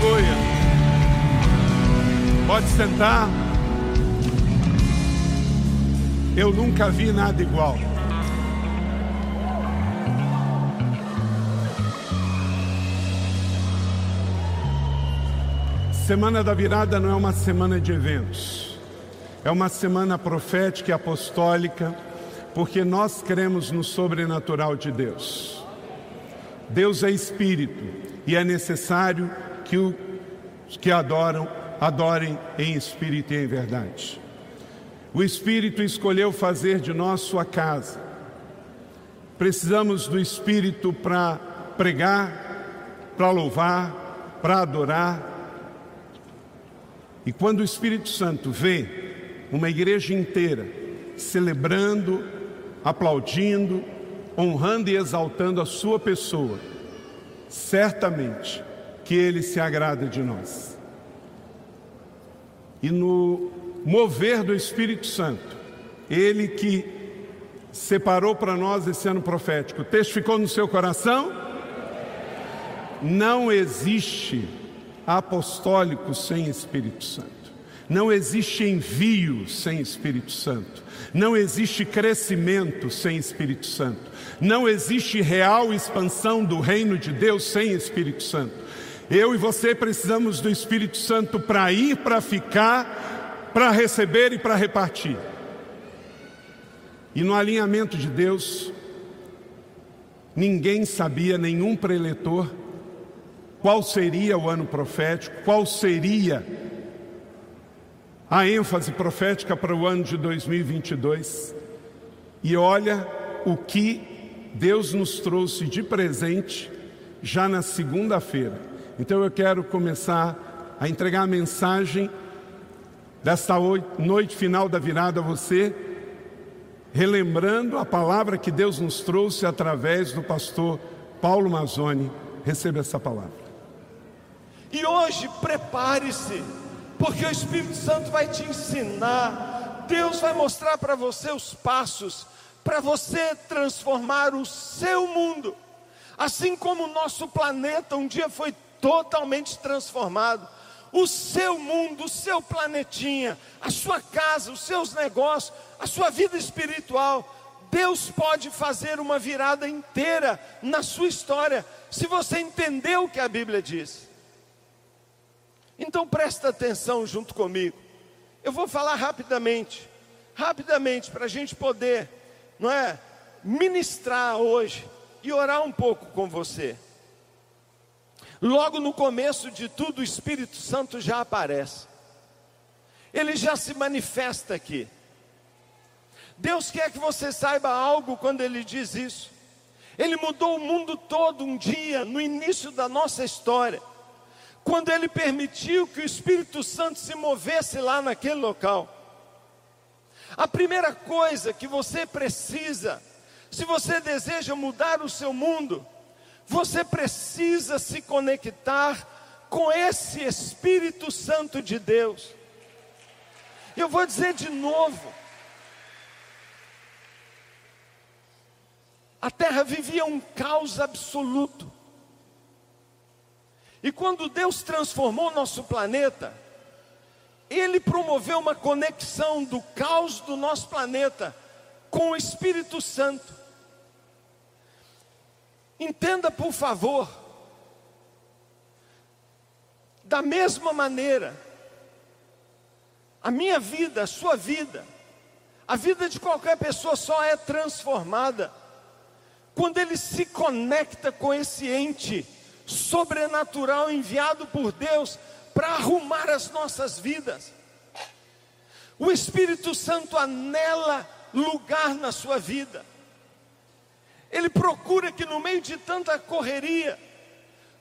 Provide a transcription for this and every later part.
Aleluia. Pode sentar. Eu nunca vi nada igual. Semana da Virada não é uma semana de eventos, é uma semana profética e apostólica, porque nós cremos no sobrenatural de Deus. Deus é espírito e é necessário que os que adoram, adorem em espírito e em verdade. O Espírito escolheu fazer de nós sua casa. Precisamos do Espírito para pregar, para louvar, para adorar e quando o Espírito Santo vê uma igreja inteira celebrando, aplaudindo, honrando e exaltando a sua pessoa, certamente que ele se agrada de nós. E no mover do Espírito Santo, ele que separou para nós esse ano profético, o texto ficou no seu coração? Não existe apostólico sem Espírito Santo. Não existe envio sem Espírito Santo. Não existe crescimento sem Espírito Santo. Não existe real expansão do reino de Deus sem Espírito Santo. Eu e você precisamos do Espírito Santo para ir, para ficar, para receber e para repartir. E no alinhamento de Deus, ninguém sabia, nenhum preletor, qual seria o ano profético, qual seria a ênfase profética para o ano de 2022. E olha o que Deus nos trouxe de presente já na segunda-feira. Então eu quero começar a entregar a mensagem desta noite final da virada a você, relembrando a palavra que Deus nos trouxe através do pastor Paulo Mazzoni. Receba essa palavra. E hoje prepare-se, porque o Espírito Santo vai te ensinar. Deus vai mostrar para você os passos para você transformar o seu mundo. Assim como o nosso planeta um dia foi totalmente transformado, o seu mundo, o seu planetinha, a sua casa, os seus negócios, a sua vida espiritual, Deus pode fazer uma virada inteira na sua história, se você entender o que a Bíblia diz. Então presta atenção junto comigo. Eu vou falar rapidamente, rapidamente, para a gente poder, não é, ministrar hoje e orar um pouco com você. Logo no começo de tudo, o Espírito Santo já aparece. Ele já se manifesta aqui. Deus quer que você saiba algo quando Ele diz isso. Ele mudou o mundo todo um dia, no início da nossa história quando ele permitiu que o Espírito Santo se movesse lá naquele local. A primeira coisa que você precisa, se você deseja mudar o seu mundo, você precisa se conectar com esse Espírito Santo de Deus. Eu vou dizer de novo: a terra vivia um caos absoluto. E quando Deus transformou nosso planeta, Ele promoveu uma conexão do caos do nosso planeta com o Espírito Santo. Entenda, por favor, da mesma maneira, a minha vida, a sua vida, a vida de qualquer pessoa só é transformada quando ele se conecta com esse ente sobrenatural enviado por Deus para arrumar as nossas vidas. O Espírito Santo anela lugar na sua vida. Ele procura que no meio de tanta correria,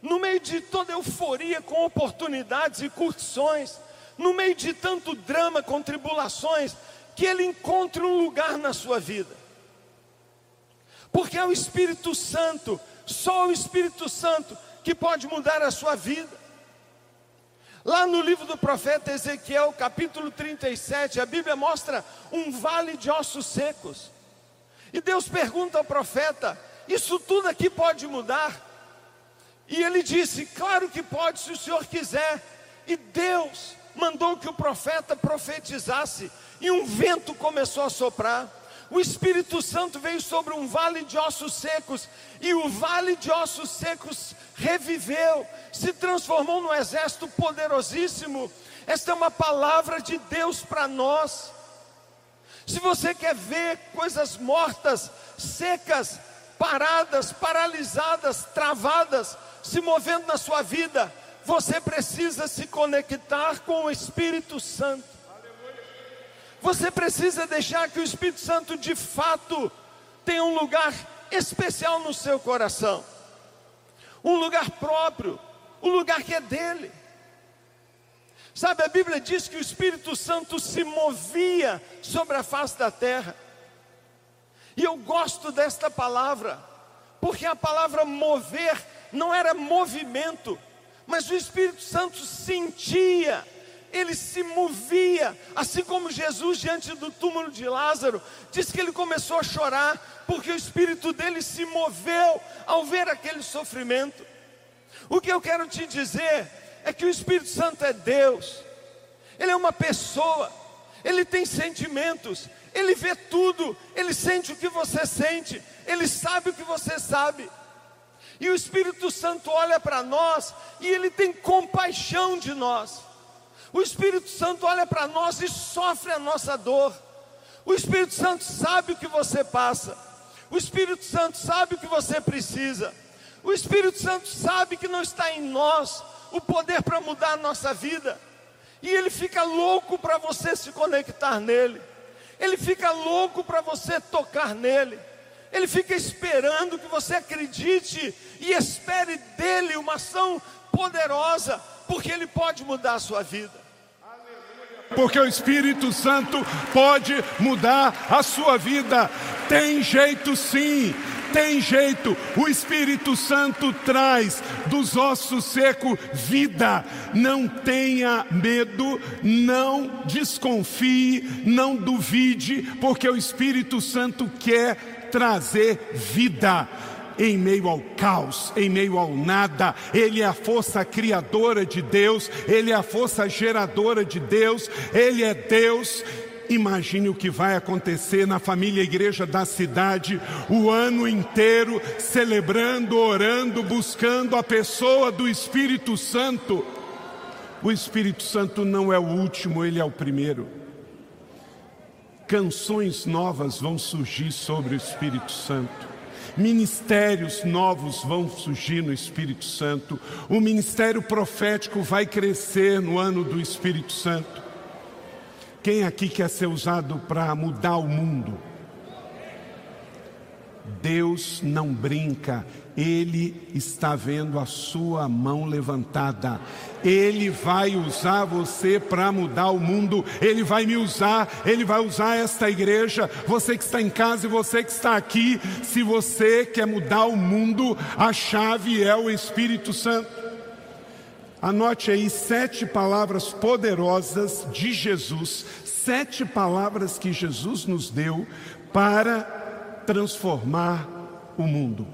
no meio de toda euforia com oportunidades e curtições, no meio de tanto drama com tribulações, que ele encontre um lugar na sua vida. Porque é o Espírito Santo, só o Espírito Santo que pode mudar a sua vida. Lá no livro do profeta Ezequiel, capítulo 37, a Bíblia mostra um vale de ossos secos. E Deus pergunta ao profeta: Isso tudo aqui pode mudar? E ele disse: Claro que pode, se o senhor quiser. E Deus mandou que o profeta profetizasse, e um vento começou a soprar. O Espírito Santo veio sobre um vale de ossos secos, e o vale de ossos secos reviveu, se transformou num exército poderosíssimo. Esta é uma palavra de Deus para nós. Se você quer ver coisas mortas, secas, paradas, paralisadas, travadas, se movendo na sua vida, você precisa se conectar com o Espírito Santo. Você precisa deixar que o Espírito Santo de fato tenha um lugar especial no seu coração, um lugar próprio, um lugar que é dele. Sabe, a Bíblia diz que o Espírito Santo se movia sobre a face da terra. E eu gosto desta palavra, porque a palavra mover não era movimento, mas o Espírito Santo sentia, ele se movia, assim como Jesus diante do túmulo de Lázaro, diz que ele começou a chorar, porque o espírito dele se moveu ao ver aquele sofrimento. O que eu quero te dizer é que o Espírito Santo é Deus, ele é uma pessoa, ele tem sentimentos, ele vê tudo, ele sente o que você sente, ele sabe o que você sabe. E o Espírito Santo olha para nós e ele tem compaixão de nós. O Espírito Santo olha para nós e sofre a nossa dor. O Espírito Santo sabe o que você passa. O Espírito Santo sabe o que você precisa. O Espírito Santo sabe que não está em nós o poder para mudar a nossa vida. E ele fica louco para você se conectar nele. Ele fica louco para você tocar nele. Ele fica esperando que você acredite e espere dele uma ação poderosa, porque ele pode mudar a sua vida. Porque o Espírito Santo pode mudar a sua vida. Tem jeito sim, tem jeito. O Espírito Santo traz dos ossos secos vida. Não tenha medo, não desconfie, não duvide, porque o Espírito Santo quer trazer vida em meio ao caos, em meio ao nada. Ele é a força criadora de Deus, ele é a força geradora de Deus, ele é Deus. Imagine o que vai acontecer na família igreja da cidade o ano inteiro, celebrando, orando, buscando a pessoa do Espírito Santo. O Espírito Santo não é o último, ele é o primeiro canções novas vão surgir sobre o Espírito Santo. Ministérios novos vão surgir no Espírito Santo. O ministério profético vai crescer no ano do Espírito Santo. Quem aqui quer ser usado para mudar o mundo? Deus não brinca, Ele está vendo a sua mão levantada. Ele vai usar você para mudar o mundo, Ele vai me usar, Ele vai usar esta igreja. Você que está em casa e você que está aqui, se você quer mudar o mundo, a chave é o Espírito Santo. Anote aí sete palavras poderosas de Jesus, sete palavras que Jesus nos deu para transformar o mundo,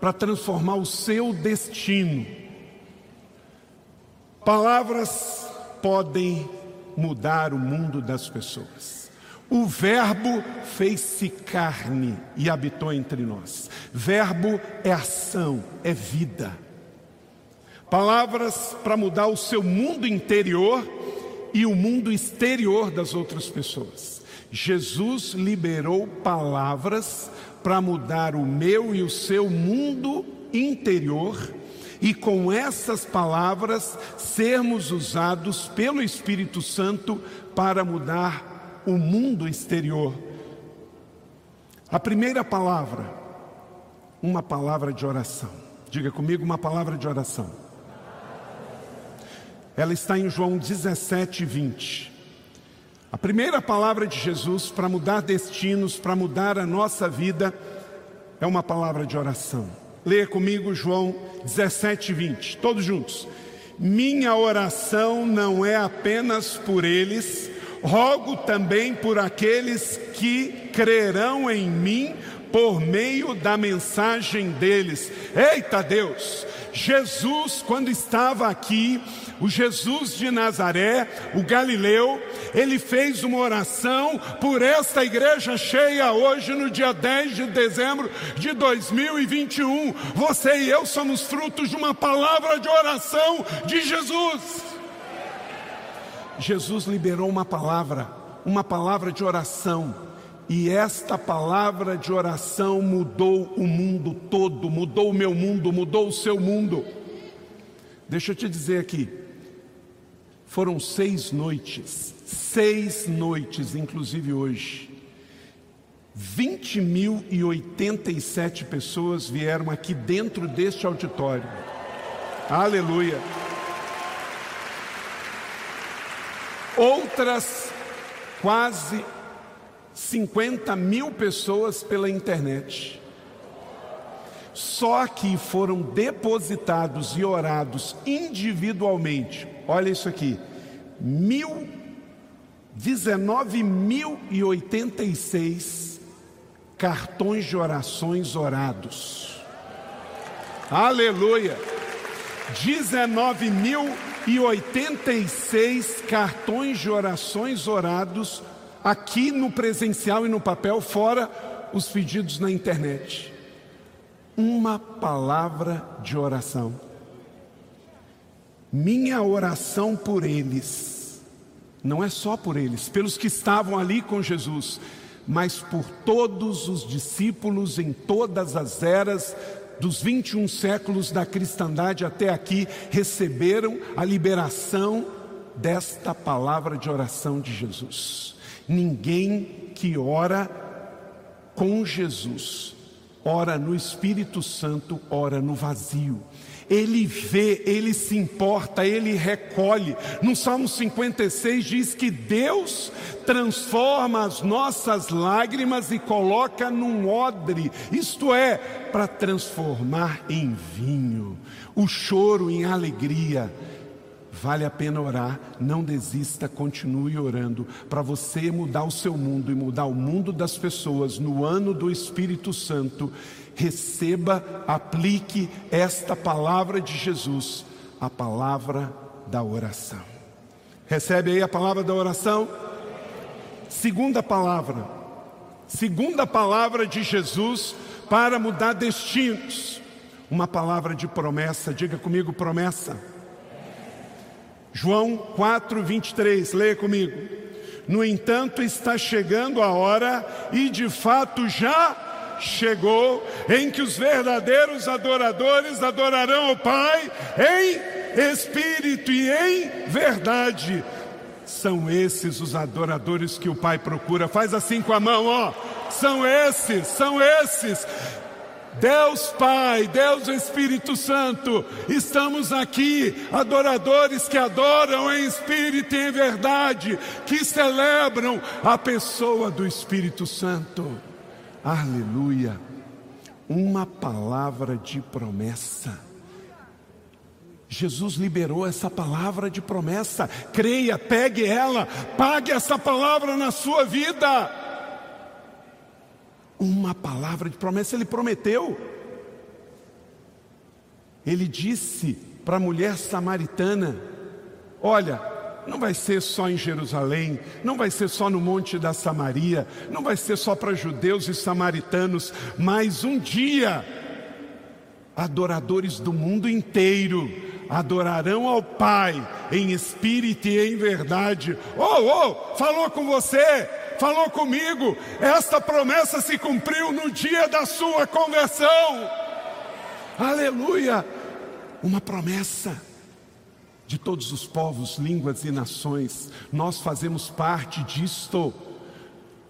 para transformar o seu destino. Palavras podem mudar o mundo das pessoas. O Verbo fez-se carne e habitou entre nós. Verbo é ação, é vida. Palavras para mudar o seu mundo interior e o mundo exterior das outras pessoas. Jesus liberou palavras para mudar o meu e o seu mundo interior e com essas palavras sermos usados pelo Espírito Santo para mudar o mundo exterior. A primeira palavra, uma palavra de oração. Diga comigo uma palavra de oração. Ela está em João 17, 20. A primeira palavra de Jesus para mudar destinos, para mudar a nossa vida, é uma palavra de oração. Leia comigo João 17, 20, todos juntos. Minha oração não é apenas por eles, rogo também por aqueles que crerão em mim por meio da mensagem deles. Eita Deus! Jesus, quando estava aqui, o Jesus de Nazaré, o Galileu, ele fez uma oração por esta igreja cheia hoje, no dia 10 de dezembro de 2021. Você e eu somos frutos de uma palavra de oração de Jesus. Jesus liberou uma palavra, uma palavra de oração e esta palavra de oração mudou o mundo todo, mudou o meu mundo, mudou o seu mundo. Deixa eu te dizer aqui, foram seis noites, seis noites, inclusive hoje. 20.087 pessoas vieram aqui dentro deste auditório. Aleluia. Outras quase 50 mil pessoas pela internet. Só que foram depositados e orados individualmente. Olha isso aqui: mil, 19.086 cartões de orações orados. Aleluia! 19.086 cartões de orações orados aqui no presencial e no papel, fora os pedidos na internet. Uma palavra de oração. Minha oração por eles, não é só por eles, pelos que estavam ali com Jesus, mas por todos os discípulos em todas as eras dos 21 séculos da cristandade até aqui, receberam a liberação desta palavra de oração de Jesus. Ninguém que ora com Jesus, ora no Espírito Santo, ora no vazio. Ele vê, ele se importa, ele recolhe. No Salmo 56 diz que Deus transforma as nossas lágrimas e coloca num odre, isto é, para transformar em vinho, o choro em alegria Vale a pena orar, não desista, continue orando para você mudar o seu mundo e mudar o mundo das pessoas no ano do Espírito Santo. Receba, aplique esta palavra de Jesus, a palavra da oração. Recebe aí a palavra da oração? Segunda palavra, segunda palavra de Jesus para mudar destinos. Uma palavra de promessa, diga comigo promessa João 4, 23, leia comigo. No entanto, está chegando a hora, e de fato já chegou, em que os verdadeiros adoradores adorarão o Pai em espírito e em verdade. São esses os adoradores que o Pai procura. Faz assim com a mão, ó. São esses, são esses. Deus Pai, Deus Espírito Santo, estamos aqui, adoradores que adoram em espírito e em verdade, que celebram a pessoa do Espírito Santo. Aleluia. Uma palavra de promessa. Jesus liberou essa palavra de promessa. Creia, pegue ela, pague essa palavra na sua vida uma palavra de promessa, ele prometeu. Ele disse para a mulher samaritana: Olha, não vai ser só em Jerusalém, não vai ser só no Monte da Samaria, não vai ser só para judeus e samaritanos, mas um dia, adoradores do mundo inteiro adorarão ao Pai em espírito e em verdade. Oh, oh, falou com você, falou comigo, esta promessa se cumpriu no dia da sua conversão. Aleluia! Uma promessa de todos os povos, línguas e nações, nós fazemos parte disto.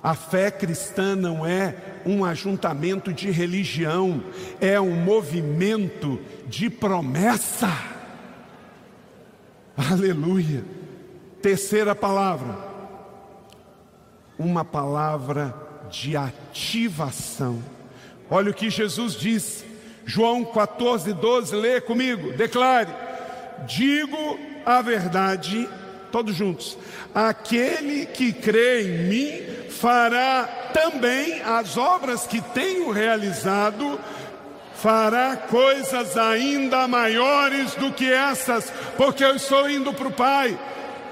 A fé cristã não é um ajuntamento de religião, é um movimento de promessa. Aleluia. Terceira palavra, uma palavra de ativação. Olha o que Jesus disse, João 14, 12, lê comigo, declare: Digo a verdade, todos juntos, aquele que crê em mim fará também as obras que tenho realizado, fará coisas ainda maiores do que essas, porque eu estou indo para o Pai.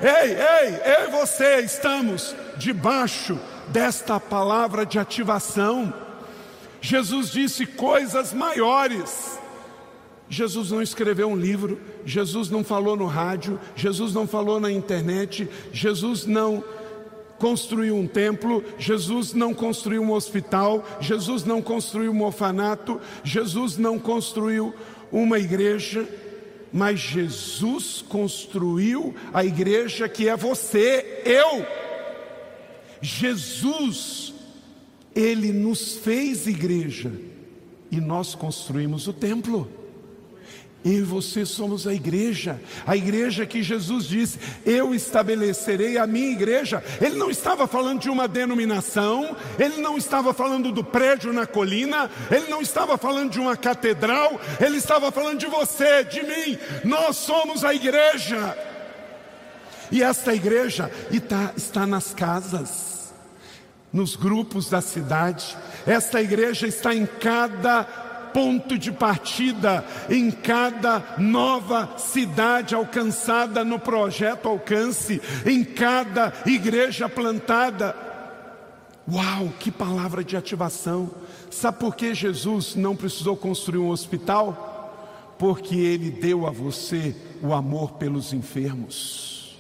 Ei, ei, eu e você estamos debaixo desta palavra de ativação. Jesus disse coisas maiores. Jesus não escreveu um livro, Jesus não falou no rádio, Jesus não falou na internet, Jesus não construiu um templo, Jesus não construiu um hospital, Jesus não construiu um orfanato, Jesus não construiu uma igreja, mas Jesus construiu a igreja que é você, eu. Jesus, Ele nos fez igreja e nós construímos o templo. Eu e você somos a igreja, a igreja que Jesus disse: Eu estabelecerei a minha igreja. Ele não estava falando de uma denominação, ele não estava falando do prédio na colina, ele não estava falando de uma catedral, ele estava falando de você, de mim. Nós somos a igreja. E esta igreja está, está nas casas, nos grupos da cidade, esta igreja está em cada ponto de partida em cada nova cidade alcançada no projeto Alcance, em cada igreja plantada. Uau, que palavra de ativação! Sabe por que Jesus não precisou construir um hospital? Porque Ele deu a você o amor pelos enfermos.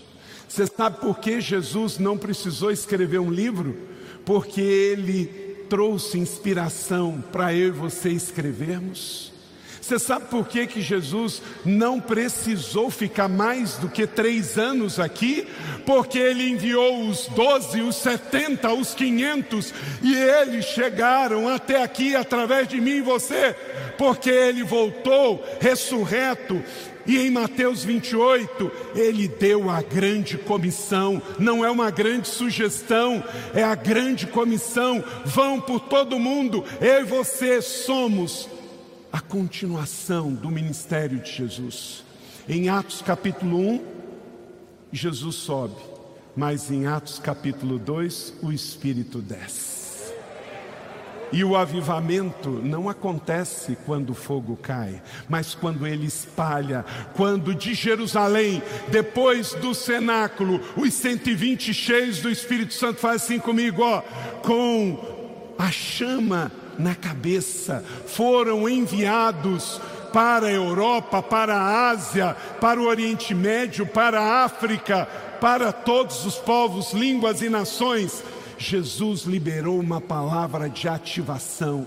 Você sabe por que Jesus não precisou escrever um livro? Porque Ele trouxe inspiração para eu e você escrevermos? Você sabe por que, que Jesus não precisou ficar mais do que três anos aqui? Porque ele enviou os doze, os setenta, os quinhentos, e eles chegaram até aqui através de mim e você, porque ele voltou ressurreto e em Mateus 28, ele deu a grande comissão, não é uma grande sugestão, é a grande comissão. Vão por todo mundo, eu e você somos a continuação do ministério de Jesus. Em Atos capítulo 1, Jesus sobe, mas em Atos capítulo 2, o Espírito desce. E o avivamento não acontece quando o fogo cai, mas quando ele espalha, quando de Jerusalém, depois do cenáculo, os 120 cheios do Espírito Santo faz assim comigo, ó, com a chama na cabeça, foram enviados para a Europa, para a Ásia, para o Oriente Médio, para a África, para todos os povos, línguas e nações Jesus liberou uma palavra de ativação.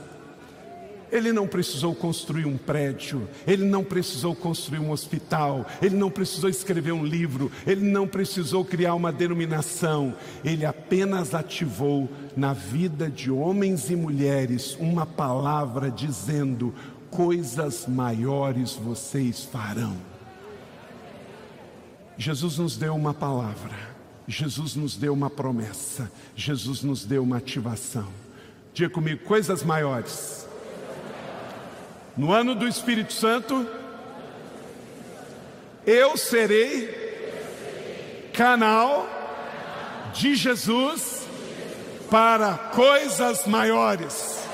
Ele não precisou construir um prédio, ele não precisou construir um hospital, ele não precisou escrever um livro, ele não precisou criar uma denominação, ele apenas ativou na vida de homens e mulheres uma palavra dizendo: coisas maiores vocês farão. Jesus nos deu uma palavra Jesus nos deu uma promessa, Jesus nos deu uma ativação. Diga comigo, coisas maiores. No ano do Espírito Santo, eu serei canal de Jesus para coisas maiores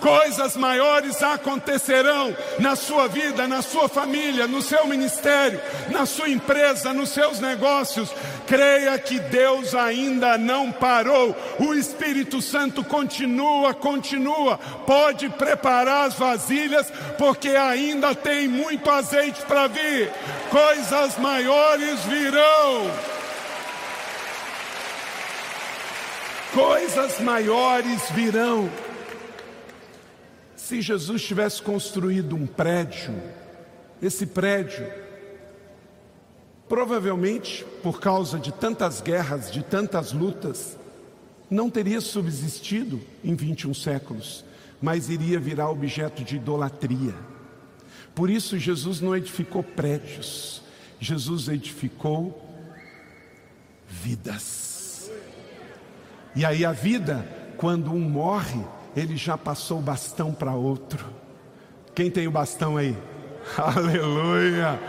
coisas maiores acontecerão na sua vida, na sua família, no seu ministério, na sua empresa, nos seus negócios. Creia que Deus ainda não parou, o Espírito Santo continua, continua. Pode preparar as vasilhas, porque ainda tem muito azeite para vir. Coisas maiores virão. Coisas maiores virão. Se Jesus tivesse construído um prédio, esse prédio, provavelmente por causa de tantas guerras, de tantas lutas, não teria subsistido em 21 séculos, mas iria virar objeto de idolatria. Por isso, Jesus não edificou prédios, Jesus edificou vidas. E aí, a vida, quando um morre, ele já passou o bastão para outro. Quem tem o bastão aí? Aleluia!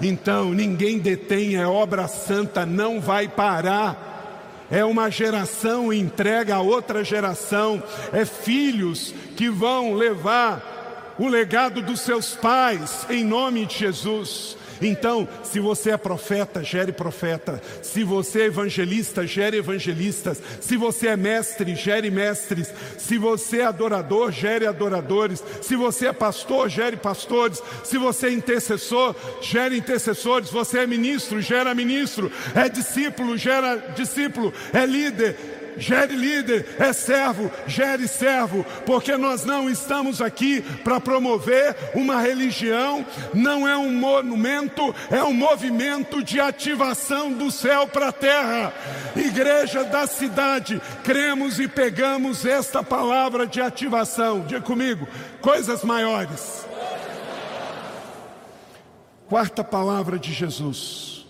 Então, ninguém detém, é obra santa, não vai parar. é uma geração entrega a outra geração, é filhos que vão levar o legado dos seus pais em nome de Jesus. Então, se você é profeta, gere profeta. Se você é evangelista, gere evangelistas. Se você é mestre, gere mestres. Se você é adorador, gere adoradores. Se você é pastor, gere pastores. Se você é intercessor, gere intercessores. Você é ministro, gera ministro. É discípulo, gera discípulo. É líder, gere líder, é servo, gere servo, porque nós não estamos aqui para promover uma religião, não é um monumento, é um movimento de ativação do céu para a terra. Igreja da cidade, cremos e pegamos esta palavra de ativação. Diga comigo, coisas maiores. Quarta palavra de Jesus,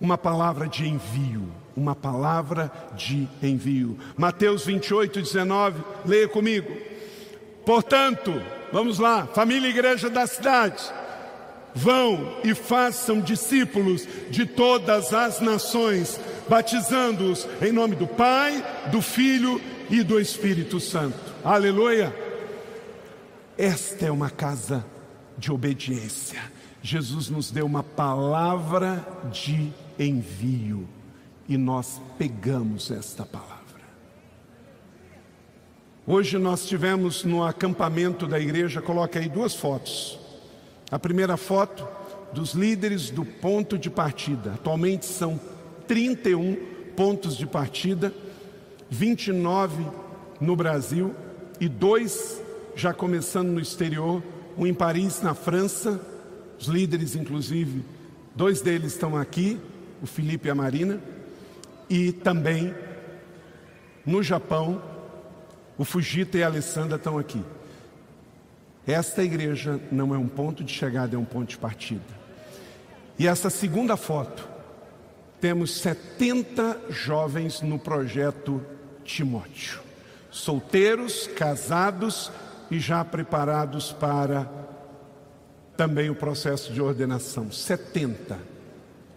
uma palavra de envio uma palavra de envio. Mateus 28, 19, leia comigo. Portanto, vamos lá, família e igreja da cidade, vão e façam discípulos de todas as nações, batizando-os em nome do Pai, do Filho e do Espírito Santo. Aleluia! Esta é uma casa de obediência. Jesus nos deu uma palavra de envio e nós pegamos esta palavra. Hoje nós tivemos no acampamento da igreja, coloca aí duas fotos. A primeira foto dos líderes do ponto de partida. Atualmente são 31 pontos de partida, 29 no Brasil e dois já começando no exterior, um em Paris, na França. Os líderes, inclusive, dois deles estão aqui, o Felipe e a Marina e também no Japão, o Fujita e a Alessandra estão aqui. Esta igreja não é um ponto de chegada, é um ponto de partida. E essa segunda foto, temos 70 jovens no projeto Timóteo, solteiros, casados e já preparados para também o processo de ordenação. 70.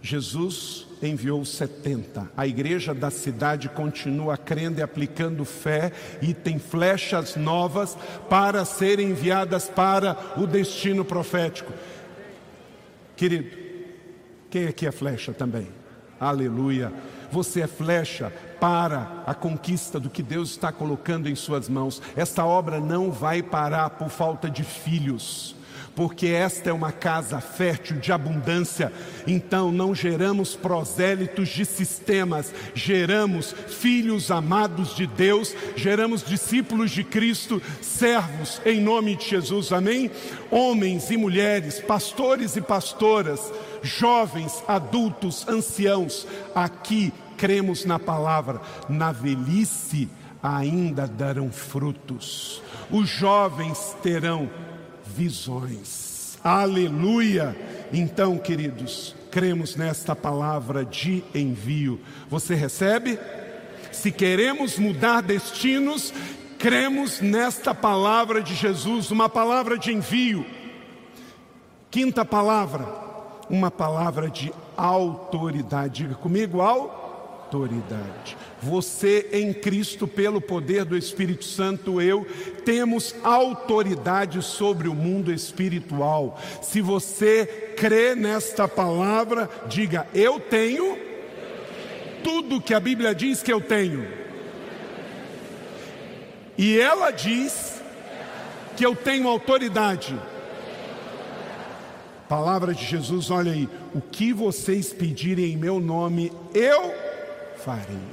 Jesus enviou 70. A igreja da cidade continua crendo e aplicando fé e tem flechas novas para serem enviadas para o destino profético. Querido, quem aqui é flecha também? Aleluia. Você é flecha para a conquista do que Deus está colocando em suas mãos. Esta obra não vai parar por falta de filhos porque esta é uma casa fértil de abundância. Então não geramos prosélitos de sistemas, geramos filhos amados de Deus, geramos discípulos de Cristo, servos em nome de Jesus. Amém? Homens e mulheres, pastores e pastoras, jovens, adultos, anciãos, aqui cremos na palavra, na velhice ainda darão frutos. Os jovens terão visões. Aleluia! Então, queridos, cremos nesta palavra de envio. Você recebe? Se queremos mudar destinos, cremos nesta palavra de Jesus, uma palavra de envio. Quinta palavra, uma palavra de autoridade. Diga comigo, autoridade. Você em Cristo, pelo poder do Espírito Santo, eu, temos autoridade sobre o mundo espiritual. Se você crê nesta palavra, diga: Eu tenho tudo que a Bíblia diz que eu tenho. E ela diz que eu tenho autoridade. Palavra de Jesus, olha aí, o que vocês pedirem em meu nome, eu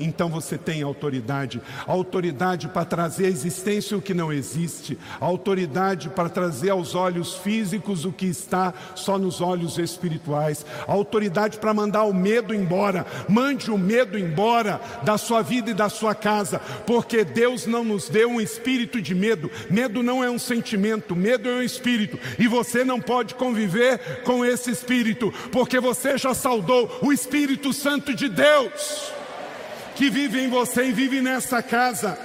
Então você tem autoridade, autoridade para trazer à existência o que não existe, autoridade para trazer aos olhos físicos o que está só nos olhos espirituais, autoridade para mandar o medo embora. Mande o medo embora da sua vida e da sua casa, porque Deus não nos deu um espírito de medo. Medo não é um sentimento, medo é um espírito, e você não pode conviver com esse espírito, porque você já saudou o Espírito Santo de Deus que vive em você e vive nessa casa.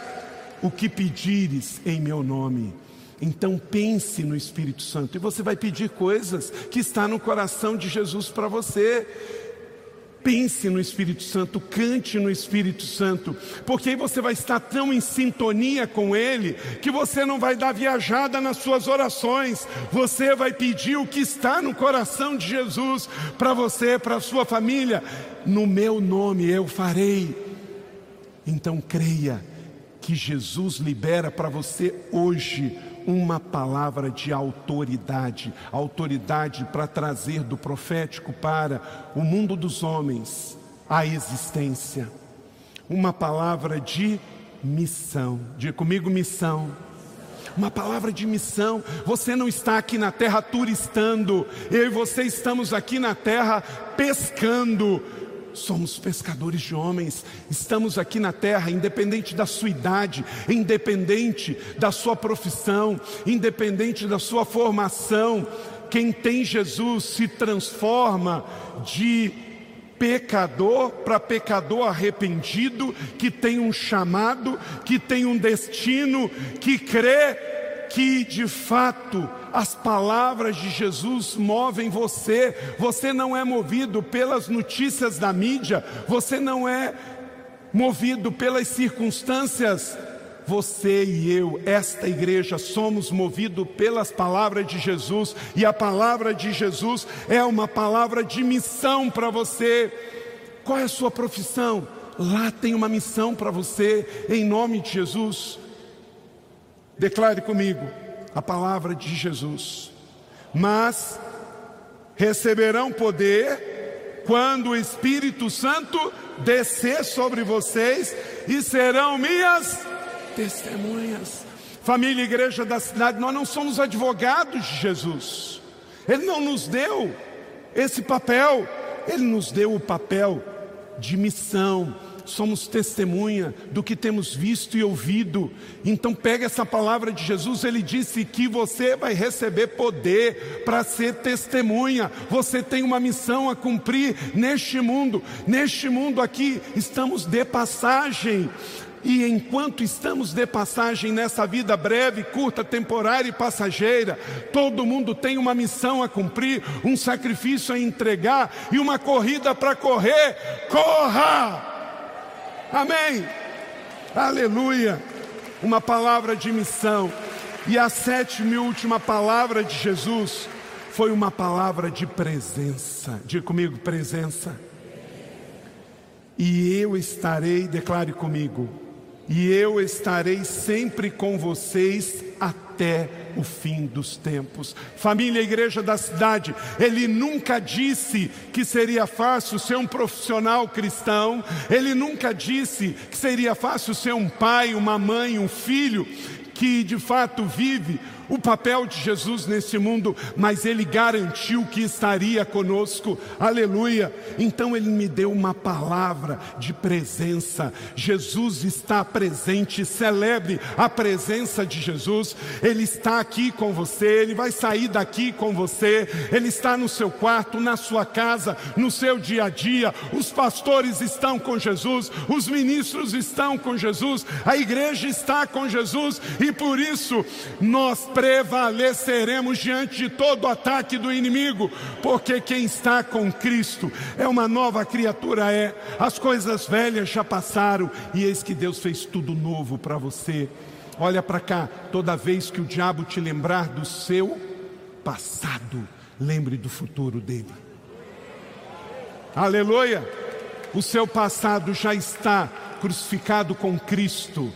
O que pedires em meu nome. Então pense no Espírito Santo e você vai pedir coisas que está no coração de Jesus para você. Pense no Espírito Santo, cante no Espírito Santo, porque aí você vai estar tão em sintonia com Ele que você não vai dar viajada nas suas orações, você vai pedir o que está no coração de Jesus para você, para a sua família. No meu nome eu farei. Então creia que Jesus libera para você hoje uma palavra de autoridade, autoridade para trazer do profético para o mundo dos homens a existência. Uma palavra de missão. Diga comigo missão. Uma palavra de missão. Você não está aqui na terra turistando. Eu e você estamos aqui na terra pescando somos pescadores de homens, estamos aqui na terra, independente da sua idade, independente da sua profissão, independente da sua formação. Quem tem Jesus se transforma de pecador para pecador arrependido, que tem um chamado, que tem um destino, que crê que de fato as palavras de Jesus movem você. Você não é movido pelas notícias da mídia, você não é movido pelas circunstâncias. Você e eu, esta igreja, somos movidos pelas palavras de Jesus, e a palavra de Jesus é uma palavra de missão para você. Qual é a sua profissão? Lá tem uma missão para você, em nome de Jesus. Declare comigo a palavra de Jesus. Mas receberão poder quando o Espírito Santo descer sobre vocês e serão minhas testemunhas. Família Igreja da cidade, nós não somos advogados de Jesus. Ele não nos deu esse papel, ele nos deu o papel de missão somos testemunha do que temos visto e ouvido. Então pega essa palavra de Jesus, ele disse que você vai receber poder para ser testemunha. Você tem uma missão a cumprir neste mundo. Neste mundo aqui estamos de passagem. E enquanto estamos de passagem nessa vida breve, curta, temporária e passageira, todo mundo tem uma missão a cumprir, um sacrifício a entregar e uma corrida para correr. Corra! Amém. Aleluia. Uma palavra de missão. E a sétima e última palavra de Jesus foi uma palavra de presença. Diga comigo, presença. E eu estarei, declare comigo, e eu estarei sempre com vocês até o fim dos tempos. Família Igreja da Cidade, ele nunca disse que seria fácil ser um profissional cristão, ele nunca disse que seria fácil ser um pai, uma mãe, um filho que de fato vive o papel de Jesus nesse mundo, mas ele garantiu que estaria conosco, aleluia. Então ele me deu uma palavra de presença. Jesus está presente, celebre a presença de Jesus, ele está aqui com você, ele vai sair daqui com você, ele está no seu quarto, na sua casa, no seu dia a dia. Os pastores estão com Jesus, os ministros estão com Jesus, a igreja está com Jesus. E por isso nós prevaleceremos diante de todo ataque do inimigo, porque quem está com Cristo é uma nova criatura, é. As coisas velhas já passaram e eis que Deus fez tudo novo para você. Olha para cá, toda vez que o diabo te lembrar do seu passado, lembre do futuro dele. Aleluia! O seu passado já está crucificado com Cristo.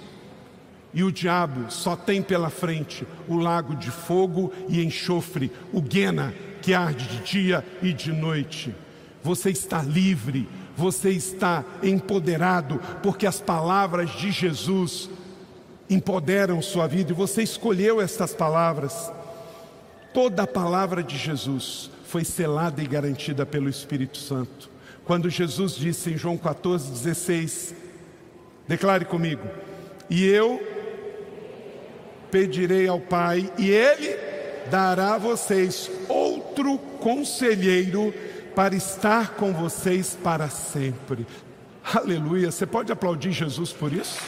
E o diabo só tem pela frente o lago de fogo e enxofre, o Guena, que arde de dia e de noite. Você está livre, você está empoderado, porque as palavras de Jesus empoderam sua vida e você escolheu estas palavras. Toda a palavra de Jesus foi selada e garantida pelo Espírito Santo. Quando Jesus disse em João 14,16, declare comigo, e eu pedirei ao Pai, e Ele dará a vocês outro conselheiro para estar com vocês para sempre. Aleluia. Você pode aplaudir Jesus por isso?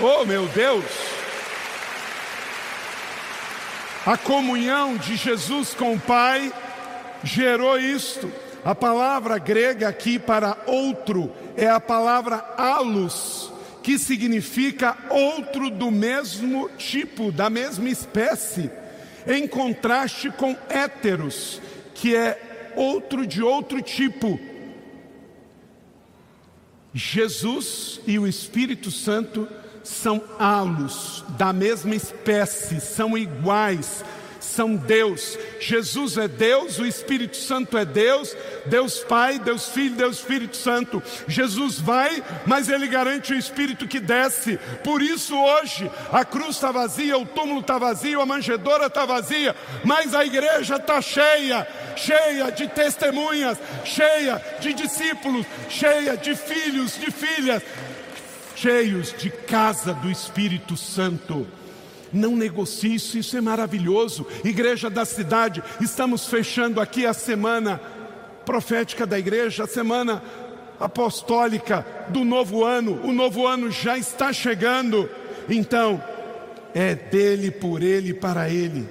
Oh, meu Deus! A comunhão de Jesus com o Pai gerou isto. A palavra grega aqui para outro é a palavra alus, que significa outro do mesmo tipo, da mesma espécie, em contraste com héteros, que é outro de outro tipo. Jesus e o Espírito Santo são halos da mesma espécie, são iguais, são Deus. Jesus é Deus, o Espírito Santo é Deus, Deus Pai, Deus Filho, Deus Espírito Santo. Jesus vai, mas ele garante o Espírito que desce. Por isso hoje a cruz está vazia, o túmulo está vazio, a manjedoura está vazia, mas a igreja está cheia, cheia de testemunhas, cheia de discípulos, cheia de filhos, de filhas, cheios de casa do Espírito Santo. Não negocie isso, isso é maravilhoso. Igreja da cidade, estamos fechando aqui a semana profética da igreja, a semana apostólica do novo ano. O novo ano já está chegando. Então, é dele, por ele, para ele.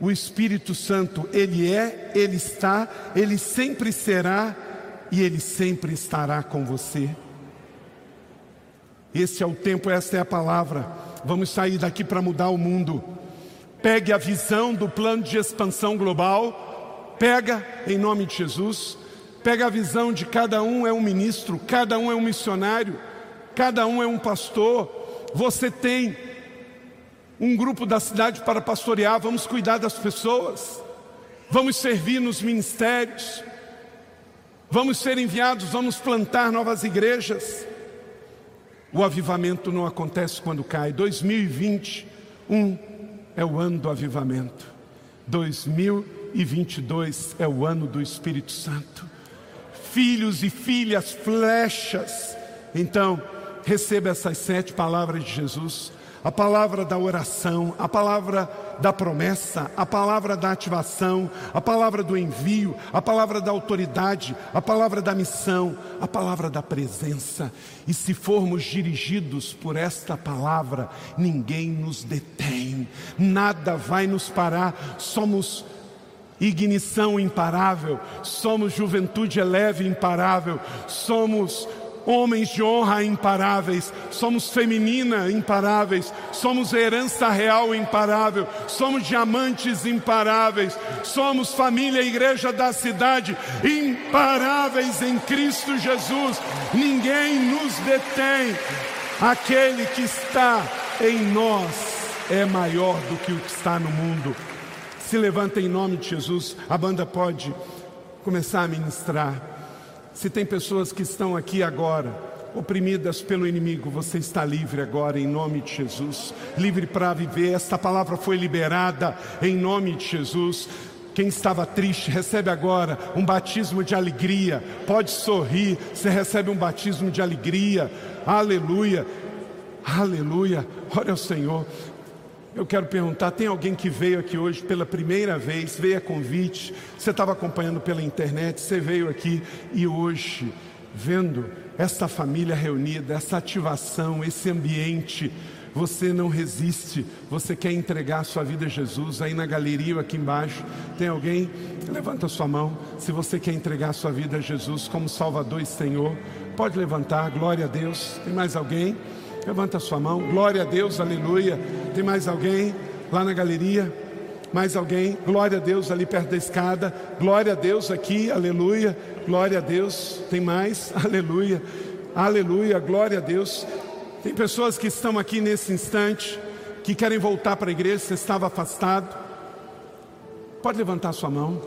O Espírito Santo, ele é, ele está, ele sempre será e ele sempre estará com você. Esse é o tempo, essa é a palavra. Vamos sair daqui para mudar o mundo. Pegue a visão do plano de expansão global, pega em nome de Jesus. Pega a visão de cada um é um ministro, cada um é um missionário, cada um é um pastor. Você tem um grupo da cidade para pastorear, vamos cuidar das pessoas, vamos servir nos ministérios, vamos ser enviados, vamos plantar novas igrejas. O avivamento não acontece quando cai. 2021 é o ano do avivamento. 2022 é o ano do Espírito Santo. Filhos e filhas, flechas. Então, receba essas sete palavras de Jesus a palavra da oração, a palavra da promessa, a palavra da ativação, a palavra do envio, a palavra da autoridade, a palavra da missão, a palavra da presença. E se formos dirigidos por esta palavra, ninguém nos detém, nada vai nos parar, somos ignição imparável, somos juventude leve imparável, somos homens de honra imparáveis, somos feminina imparáveis, somos herança real imparável, somos diamantes imparáveis, somos família igreja da cidade imparáveis em Cristo Jesus. Ninguém nos detém. Aquele que está em nós é maior do que o que está no mundo. Se levanta em nome de Jesus, a banda pode começar a ministrar. Se tem pessoas que estão aqui agora, oprimidas pelo inimigo, você está livre agora em nome de Jesus, livre para viver. Esta palavra foi liberada em nome de Jesus. Quem estava triste, recebe agora um batismo de alegria. Pode sorrir, você recebe um batismo de alegria. Aleluia, aleluia. Ore ao Senhor. Eu quero perguntar: tem alguém que veio aqui hoje pela primeira vez, veio a convite, você estava acompanhando pela internet, você veio aqui e hoje, vendo essa família reunida, essa ativação, esse ambiente, você não resiste, você quer entregar a sua vida a Jesus, aí na galeria aqui embaixo, tem alguém? Levanta sua mão, se você quer entregar a sua vida a Jesus como Salvador e Senhor, pode levantar, glória a Deus, tem mais alguém? Levanta sua mão. Glória a Deus, aleluia. Tem mais alguém lá na galeria? Mais alguém? Glória a Deus ali perto da escada. Glória a Deus aqui, aleluia. Glória a Deus. Tem mais? Aleluia. Aleluia. Glória a Deus. Tem pessoas que estão aqui nesse instante que querem voltar para a igreja, você estava afastado. Pode levantar sua mão.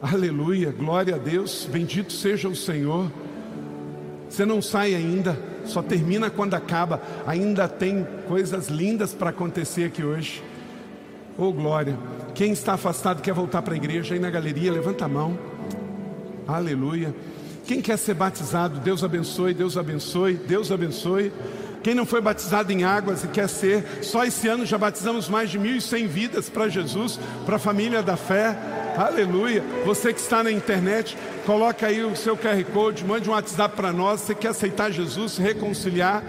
Aleluia, glória a Deus, bendito seja o Senhor. Você não sai ainda, só termina quando acaba. Ainda tem coisas lindas para acontecer aqui hoje. Oh glória! Quem está afastado quer voltar para a igreja aí na galeria, levanta a mão. Aleluia. Quem quer ser batizado, Deus abençoe, Deus abençoe, Deus abençoe. Quem não foi batizado em águas e quer ser, só esse ano já batizamos mais de 1.100 vidas para Jesus, para a família da fé. Aleluia. Você que está na internet, coloca aí o seu QR Code, mande um WhatsApp para nós. Você quer aceitar Jesus, se reconciliar?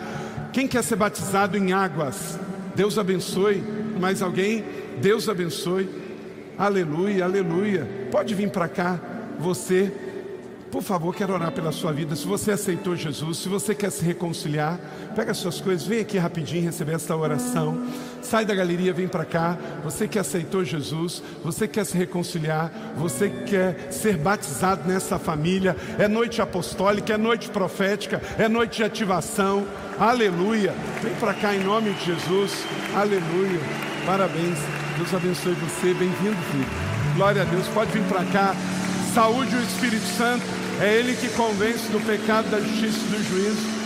Quem quer ser batizado em águas? Deus abençoe. Mais alguém? Deus abençoe. Aleluia, aleluia. Pode vir para cá. você por favor, quero orar pela sua vida. Se você aceitou Jesus, se você quer se reconciliar, pega as suas coisas, vem aqui rapidinho receber esta oração. Sai da galeria, vem para cá. Você que aceitou Jesus, você quer se reconciliar, você quer ser batizado nessa família. É noite apostólica, é noite profética, é noite de ativação. Aleluia. Vem para cá em nome de Jesus. Aleluia. Parabéns. Deus abençoe você. Bem-vindo, filho. Glória a Deus. Pode vir para cá. Saúde o Espírito Santo. É Ele que convence do pecado, da justiça e do juízo.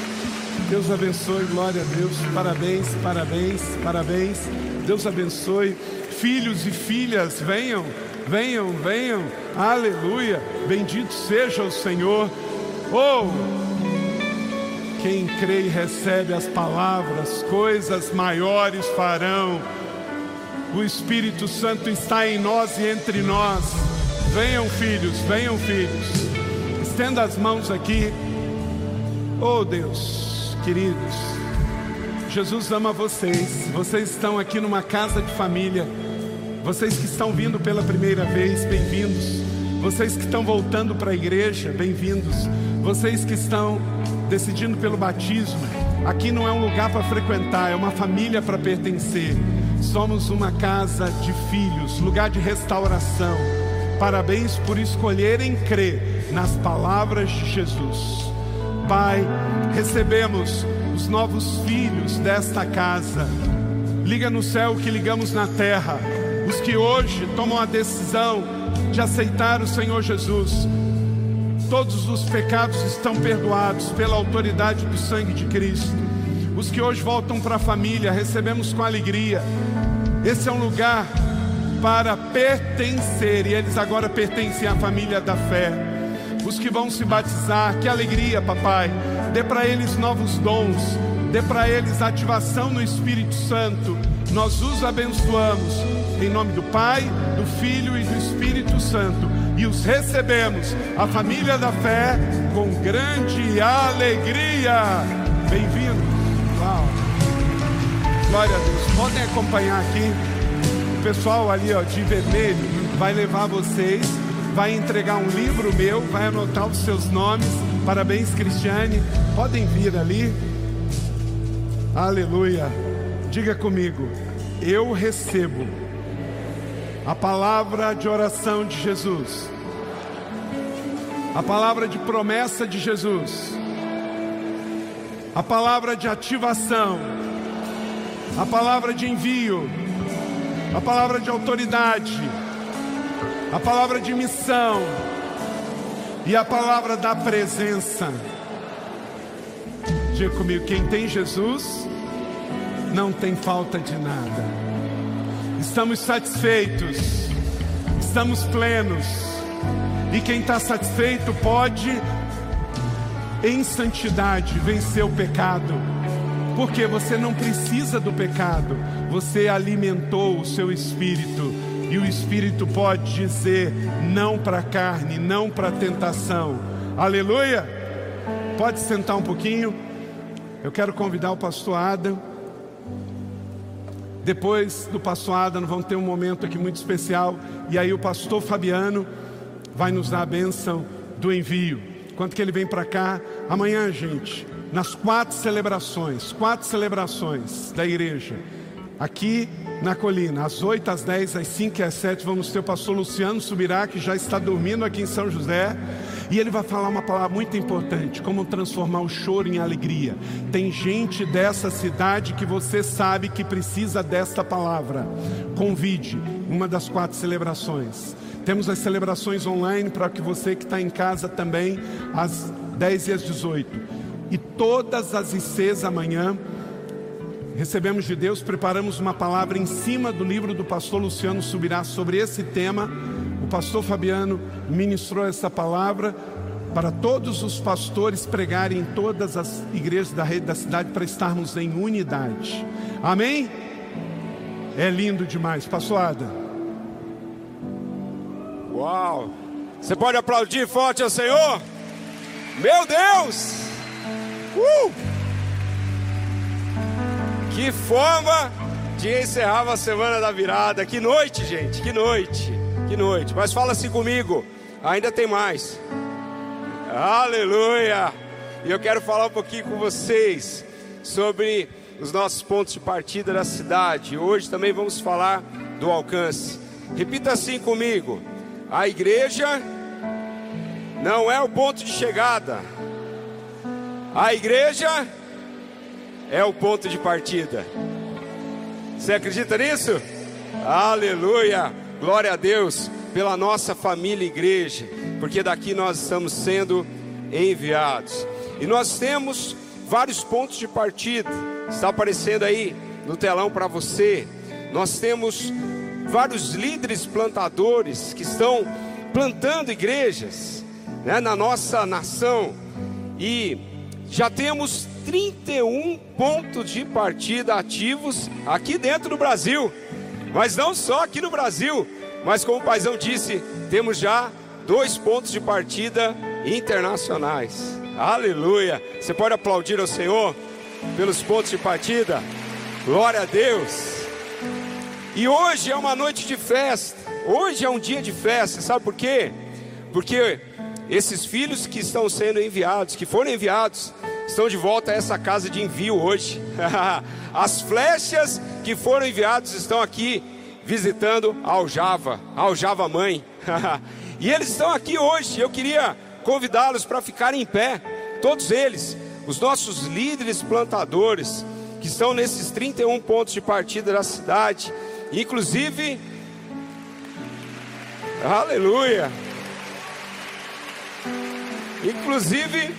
Deus abençoe, glória a Deus. Parabéns, parabéns, parabéns. Deus abençoe. Filhos e filhas, venham, venham, venham. Aleluia. Bendito seja o Senhor. Oh, quem crê e recebe as palavras, coisas maiores farão. O Espírito Santo está em nós e entre nós. Venham, filhos, venham, filhos. Estenda as mãos aqui. Oh Deus, queridos, Jesus ama vocês. Vocês estão aqui numa casa de família. Vocês que estão vindo pela primeira vez, bem-vindos. Vocês que estão voltando para a igreja, bem-vindos. Vocês que estão decidindo pelo batismo, aqui não é um lugar para frequentar, é uma família para pertencer. Somos uma casa de filhos, lugar de restauração. Parabéns por escolherem crer nas palavras de Jesus. Pai, recebemos os novos filhos desta casa. Liga no céu que ligamos na terra. Os que hoje tomam a decisão de aceitar o Senhor Jesus. Todos os pecados estão perdoados pela autoridade do sangue de Cristo. Os que hoje voltam para a família, recebemos com alegria. Esse é um lugar para pertencer, e eles agora pertencem à família da fé os que vão se batizar, que alegria, papai. Dê para eles novos dons, dê para eles ativação no Espírito Santo. Nós os abençoamos em nome do Pai, do Filho e do Espírito Santo e os recebemos, a família da fé, com grande alegria. Bem-vindo. Uau. Glória a Deus. Podem acompanhar aqui. Pessoal ali ó, de vermelho vai levar vocês vai entregar um livro meu, vai anotar os seus nomes. Parabéns, Cristiane. Podem vir ali. Aleluia. Diga comigo, eu recebo a palavra de oração de Jesus, a palavra de promessa de Jesus, a palavra de ativação, a palavra de envio, a palavra de autoridade a palavra de missão e a palavra da presença. Diga comigo: quem tem Jesus não tem falta de nada. Estamos satisfeitos, estamos plenos, e quem está satisfeito pode, em santidade, vencer o pecado. Porque você não precisa do pecado, você alimentou o seu espírito e o Espírito pode dizer não para a carne, não para a tentação. Aleluia! Pode sentar um pouquinho. Eu quero convidar o pastor Adam. Depois do pastor Adam, vamos ter um momento aqui muito especial. E aí o pastor Fabiano vai nos dar a bênção do envio. Quanto que ele vem para cá? Amanhã, gente, nas quatro celebrações, quatro celebrações da igreja. Aqui na colina, às 8, às 10, às 5 e às 7, vamos ter o pastor Luciano Subirá, que já está dormindo aqui em São José, e ele vai falar uma palavra muito importante: como transformar o choro em alegria. Tem gente dessa cidade que você sabe que precisa desta palavra. Convide uma das quatro celebrações. Temos as celebrações online para que você que está em casa também, às 10 e às 18. E todas as ICs amanhã recebemos de Deus, preparamos uma palavra em cima do livro do pastor Luciano Subirá sobre esse tema. O pastor Fabiano ministrou essa palavra para todos os pastores pregarem em todas as igrejas da rede da cidade para estarmos em unidade. Amém? É lindo demais, pastor. Uau! Você pode aplaudir forte ao Senhor? Meu Deus! Uh! Que forma de encerrar a semana da virada. Que noite, gente, que noite, que noite. Mas fala assim comigo: Ainda tem mais. Aleluia! E eu quero falar um pouquinho com vocês sobre os nossos pontos de partida da cidade. Hoje também vamos falar do alcance. Repita assim comigo: a igreja não é o ponto de chegada, a igreja é o ponto de partida. Você acredita nisso? Aleluia! Glória a Deus pela nossa família igreja, porque daqui nós estamos sendo enviados. E nós temos vários pontos de partida. Está aparecendo aí no telão para você. Nós temos vários líderes plantadores que estão plantando igrejas né, na nossa nação. E já temos 31 pontos de partida ativos aqui dentro do Brasil. Mas não só aqui no Brasil, mas como o Paizão disse, temos já dois pontos de partida internacionais. Aleluia! Você pode aplaudir ao Senhor pelos pontos de partida. Glória a Deus. E hoje é uma noite de festa. Hoje é um dia de festa. Sabe por quê? Porque esses filhos que estão sendo enviados, que foram enviados, estão de volta a essa casa de envio hoje. As flechas que foram enviados estão aqui visitando Aljava, Aljava mãe. e eles estão aqui hoje. Eu queria convidá-los para ficarem em pé, todos eles, os nossos líderes plantadores, que estão nesses 31 pontos de partida da cidade, inclusive, aleluia, inclusive,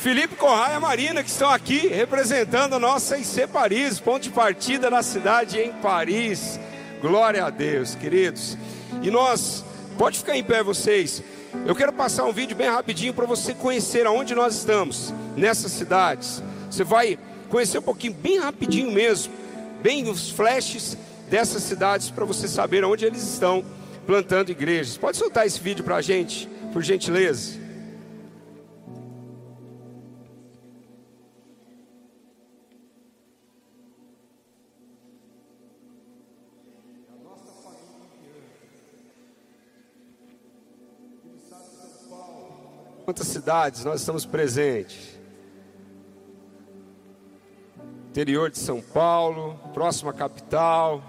Felipe Corraia Marina, que estão aqui representando a nossa IC Paris, ponto de partida na cidade em Paris. Glória a Deus, queridos. E nós, pode ficar em pé vocês. Eu quero passar um vídeo bem rapidinho para você conhecer aonde nós estamos, nessas cidades. Você vai conhecer um pouquinho, bem rapidinho mesmo, bem os flashes dessas cidades para você saber onde eles estão plantando igrejas. Pode soltar esse vídeo para a gente, por gentileza. Quantas cidades nós estamos presentes? Interior de São Paulo, próxima capital,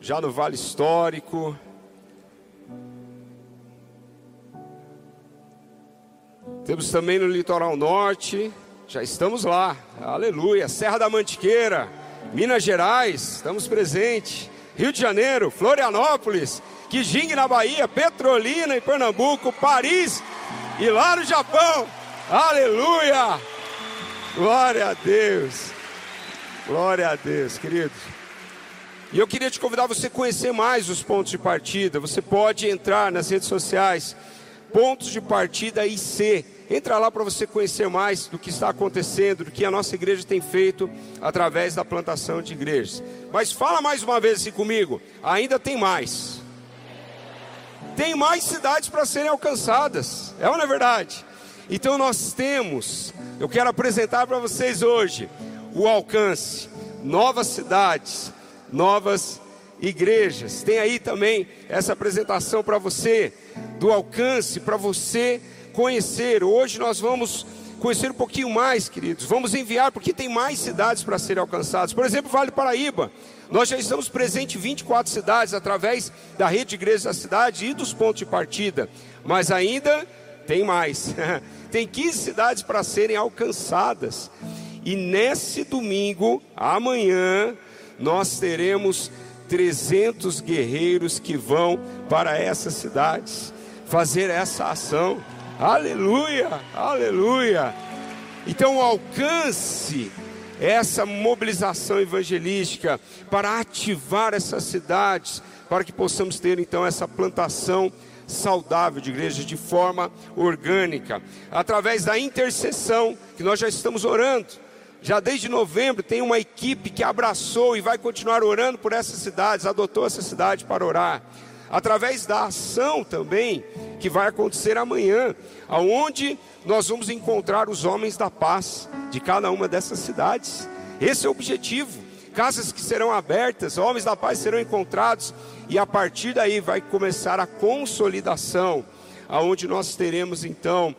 já no Vale Histórico. Temos também no litoral norte, já estamos lá, aleluia. Serra da Mantiqueira, Minas Gerais, estamos presentes. Rio de Janeiro, Florianópolis, Quijing na Bahia, Petrolina em Pernambuco, Paris e lá no Japão. Aleluia! Glória a Deus. Glória a Deus, queridos. E eu queria te convidar você a conhecer mais os pontos de partida. Você pode entrar nas redes sociais, pontos de partida IC. Entra lá para você conhecer mais do que está acontecendo, do que a nossa igreja tem feito através da plantação de igrejas. Mas fala mais uma vez assim comigo. Ainda tem mais tem mais cidades para serem alcançadas. É ou não é verdade? Então nós temos, eu quero apresentar para vocês hoje o alcance, novas cidades, novas igrejas. Tem aí também essa apresentação para você do alcance para você conhecer. Hoje nós vamos conhecer um pouquinho mais, queridos. Vamos enviar porque tem mais cidades para serem alcançadas. Por exemplo, Vale Paraíba. Nós já estamos presentes em 24 cidades através da rede de igrejas da cidade e dos pontos de partida, mas ainda tem mais. tem 15 cidades para serem alcançadas. E nesse domingo, amanhã, nós teremos 300 guerreiros que vão para essas cidades fazer essa ação. Aleluia, aleluia. Então, o alcance essa mobilização evangelística para ativar essas cidades, para que possamos ter então essa plantação saudável de igrejas de forma orgânica, através da intercessão que nós já estamos orando. Já desde novembro tem uma equipe que abraçou e vai continuar orando por essas cidades, adotou essa cidade para orar. Através da ação também que vai acontecer amanhã, aonde nós vamos encontrar os homens da paz de cada uma dessas cidades. Esse é o objetivo. casas que serão abertas, homens da paz serão encontrados, e a partir daí vai começar a consolidação, aonde nós teremos então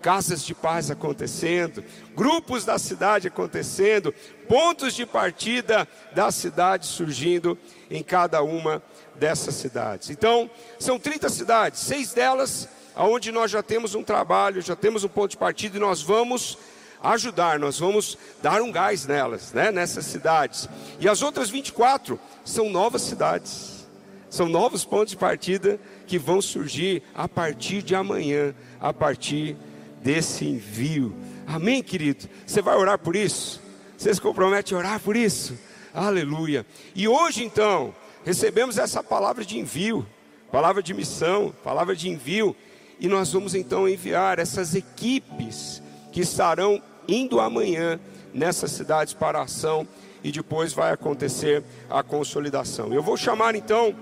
casas de paz acontecendo, grupos da cidade acontecendo, pontos de partida da cidade surgindo em cada uma dessas cidades. Então, são 30 cidades, seis delas aonde nós já temos um trabalho, já temos um ponto de partida e nós vamos ajudar, nós vamos dar um gás nelas, né, nessas cidades. E as outras 24 são novas cidades. São novos pontos de partida que vão surgir a partir de amanhã, a partir desse envio. Amém, querido? Você vai orar por isso? Você se compromete a orar por isso? Aleluia. E hoje, então, recebemos essa palavra de envio, palavra de missão, palavra de envio, e nós vamos então enviar essas equipes que estarão indo amanhã nessas cidades para a ação e depois vai acontecer a consolidação. Eu vou chamar então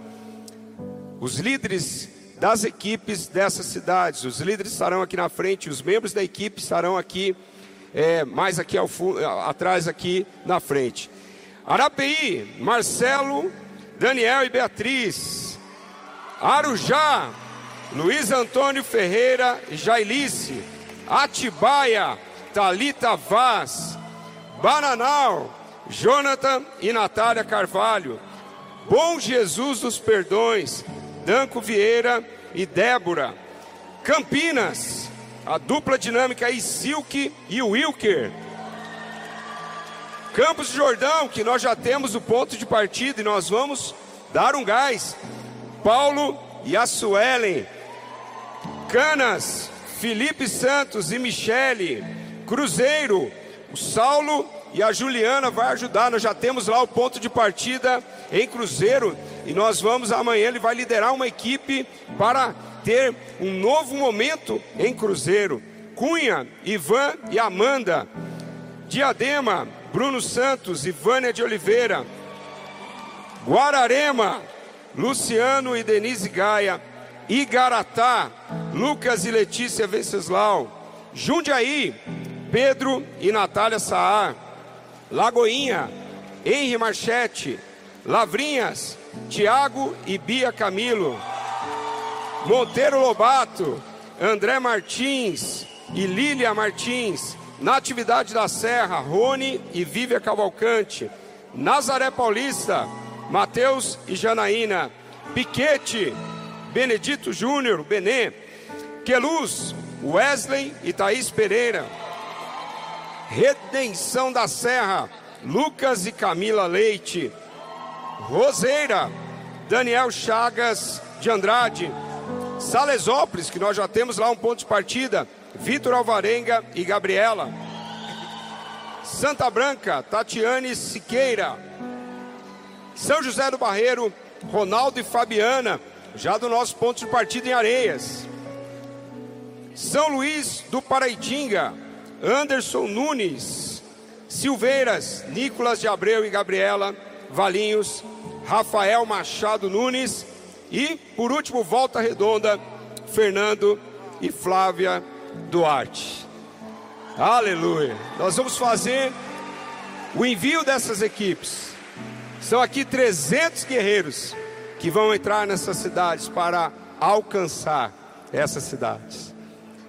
os líderes das equipes dessas cidades. Os líderes estarão aqui na frente, os membros da equipe estarão aqui, é, mais aqui ao fundo, atrás aqui na frente. Arapeí, Marcelo, Daniel e Beatriz. Arujá, Luiz Antônio Ferreira e Jailice. Atibaia, Talita Vaz. Bananal, Jonathan e Natália Carvalho. Bom Jesus dos Perdões, Danco Vieira e Débora. Campinas, a dupla dinâmica aí, Silk e Wilker. Campos de Jordão, que nós já temos o ponto de partida e nós vamos dar um gás. Paulo e a Suelen. Canas, Felipe Santos e Michele. Cruzeiro, o Saulo e a Juliana vai ajudar. Nós já temos lá o ponto de partida em Cruzeiro e nós vamos amanhã. Ele vai liderar uma equipe para ter um novo momento em Cruzeiro. Cunha, Ivan e Amanda. Diadema, Bruno Santos e Vânia de Oliveira. Guararema, Luciano e Denise Gaia. Igaratá, Lucas e Letícia Venceslau. Jundiaí, Pedro e Natália Saar. Lagoinha, Henri Marchete, Lavrinhas, Tiago e Bia Camilo, Monteiro Lobato, André Martins e Lília Martins, Natividade da Serra, Rony e Vívia Cavalcante, Nazaré Paulista, Mateus e Janaína, Piquete, Benedito Júnior, Benê, Queluz, Wesley e Thaís Pereira, Redenção da Serra, Lucas e Camila Leite, Roseira, Daniel Chagas de Andrade, Salesópolis, que nós já temos lá um ponto de partida, Vitor Alvarenga e Gabriela. Santa Branca, Tatiane Siqueira. São José do Barreiro, Ronaldo e Fabiana, já do nosso ponto de partida em Areias. São Luís do Paraitinga, Anderson Nunes, Silveiras, Nicolas de Abreu e Gabriela, Valinhos, Rafael Machado Nunes e, por último, Volta Redonda, Fernando e Flávia Duarte. Aleluia. Nós vamos fazer o envio dessas equipes. São aqui 300 guerreiros que vão entrar nessas cidades para alcançar essas cidades.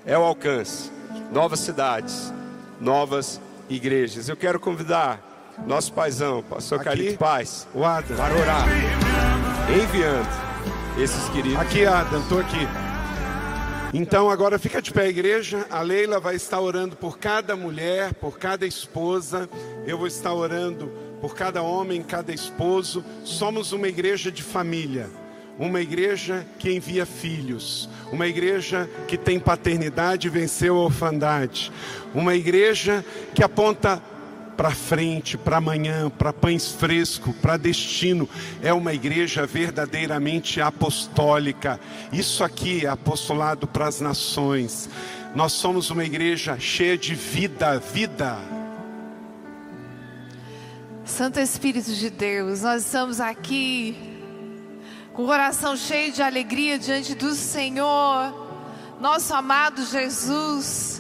É o alcance novas cidades, novas igrejas. Eu quero convidar nosso paizão, pastor Carlito Paz, o Adam, para orar, enviando esses queridos. Aqui, Adam, estou aqui. Então agora fica de pé igreja. A Leila vai estar orando por cada mulher, por cada esposa. Eu vou estar orando por cada homem, cada esposo. Somos uma igreja de família uma igreja que envia filhos, uma igreja que tem paternidade e venceu a orfandade, uma igreja que aponta para frente, para amanhã, para pães frescos, para destino. É uma igreja verdadeiramente apostólica. Isso aqui é apostolado para as nações. Nós somos uma igreja cheia de vida, vida. Santo Espírito de Deus, nós estamos aqui com o coração cheio de alegria diante do Senhor, nosso amado Jesus.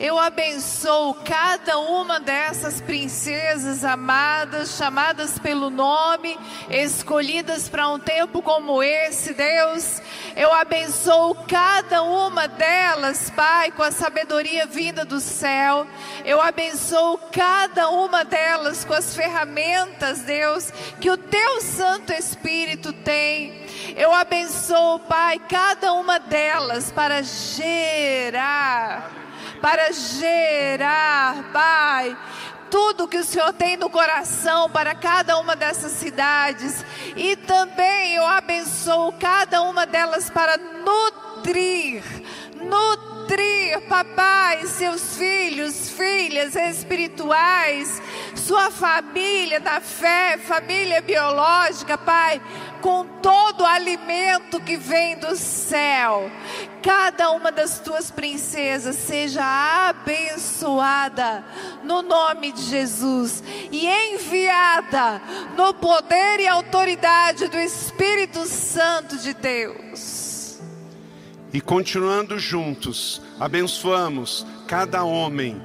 Eu abençoo cada uma dessas princesas amadas, chamadas pelo nome, escolhidas para um tempo como esse, Deus. Eu abençoo cada uma delas, Pai, com a sabedoria vinda do céu. Eu abençoo cada uma delas com as ferramentas, Deus, que o Teu Santo Espírito tem. Eu abençoo, Pai, cada uma delas para gerar para gerar, Pai, tudo que o Senhor tem no coração para cada uma dessas cidades. E também eu abençoo cada uma delas para nutrir, nutrir, papai, seus filhos, filhas espirituais, sua família na fé, família biológica, Pai com todo o alimento que vem do céu. Cada uma das tuas princesas seja abençoada no nome de Jesus e enviada no poder e autoridade do Espírito Santo de Deus. E continuando juntos, abençoamos cada homem,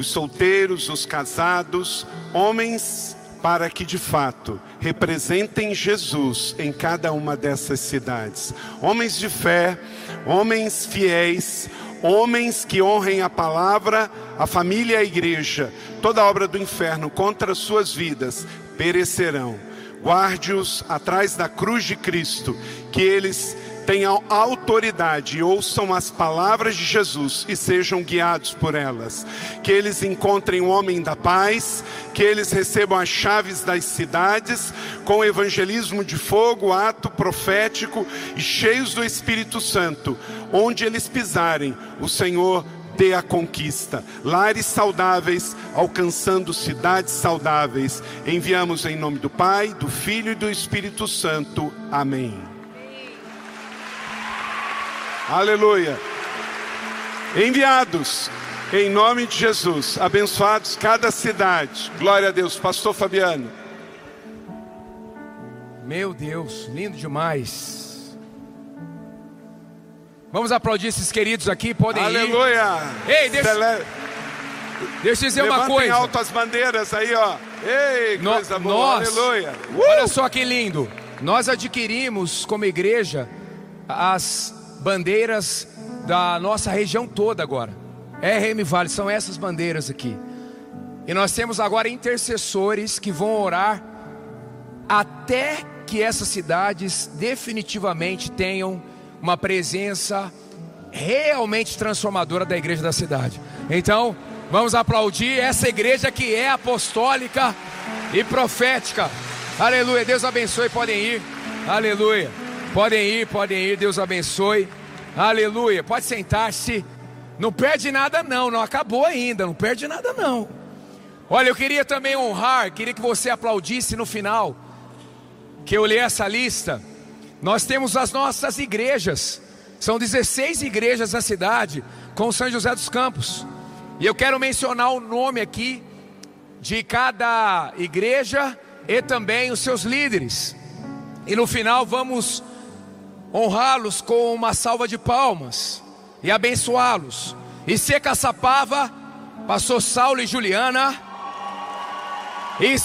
os solteiros, os casados, homens para que de fato representem Jesus em cada uma dessas cidades. Homens de fé, homens fiéis, homens que honrem a palavra, a família e a igreja. Toda obra do inferno contra suas vidas perecerão. Guarde-os atrás da cruz de Cristo, que eles tenham autoridade ouçam as palavras de Jesus e sejam guiados por elas. Que eles encontrem o homem da paz, que eles recebam as chaves das cidades, com evangelismo de fogo, ato profético e cheios do Espírito Santo. Onde eles pisarem, o Senhor dê a conquista. Lares saudáveis, alcançando cidades saudáveis. Enviamos em nome do Pai, do Filho e do Espírito Santo. Amém. Aleluia. Enviados em nome de Jesus, abençoados cada cidade. Glória a Deus. Pastor Fabiano. Meu Deus, lindo demais. Vamos aplaudir esses queridos aqui, podem Aleluia. ir. Aleluia. Ei, deixa, Cele... deixa eu dizer Levantem uma coisa. alto as bandeiras aí, ó. Ei, no, coisa boa. Nós, Aleluia. Uh! Olha só que lindo. Nós adquirimos como igreja as bandeiras da nossa região toda agora. RM Vale, são essas bandeiras aqui. E nós temos agora intercessores que vão orar até que essas cidades definitivamente tenham uma presença realmente transformadora da igreja da cidade. Então, vamos aplaudir essa igreja que é apostólica e profética. Aleluia. Deus abençoe, podem ir. Aleluia. Podem ir, podem ir, Deus abençoe. Aleluia. Pode sentar-se. Não perde nada, não. Não acabou ainda. Não perde nada, não. Olha, eu queria também honrar, queria que você aplaudisse no final, que eu li essa lista. Nós temos as nossas igrejas. São 16 igrejas na cidade, com São José dos Campos. E eu quero mencionar o nome aqui de cada igreja e também os seus líderes. E no final vamos honrá-los com uma salva de palmas e abençoá-los. E ser Caçapava, pastor Saulo e Juliana. E,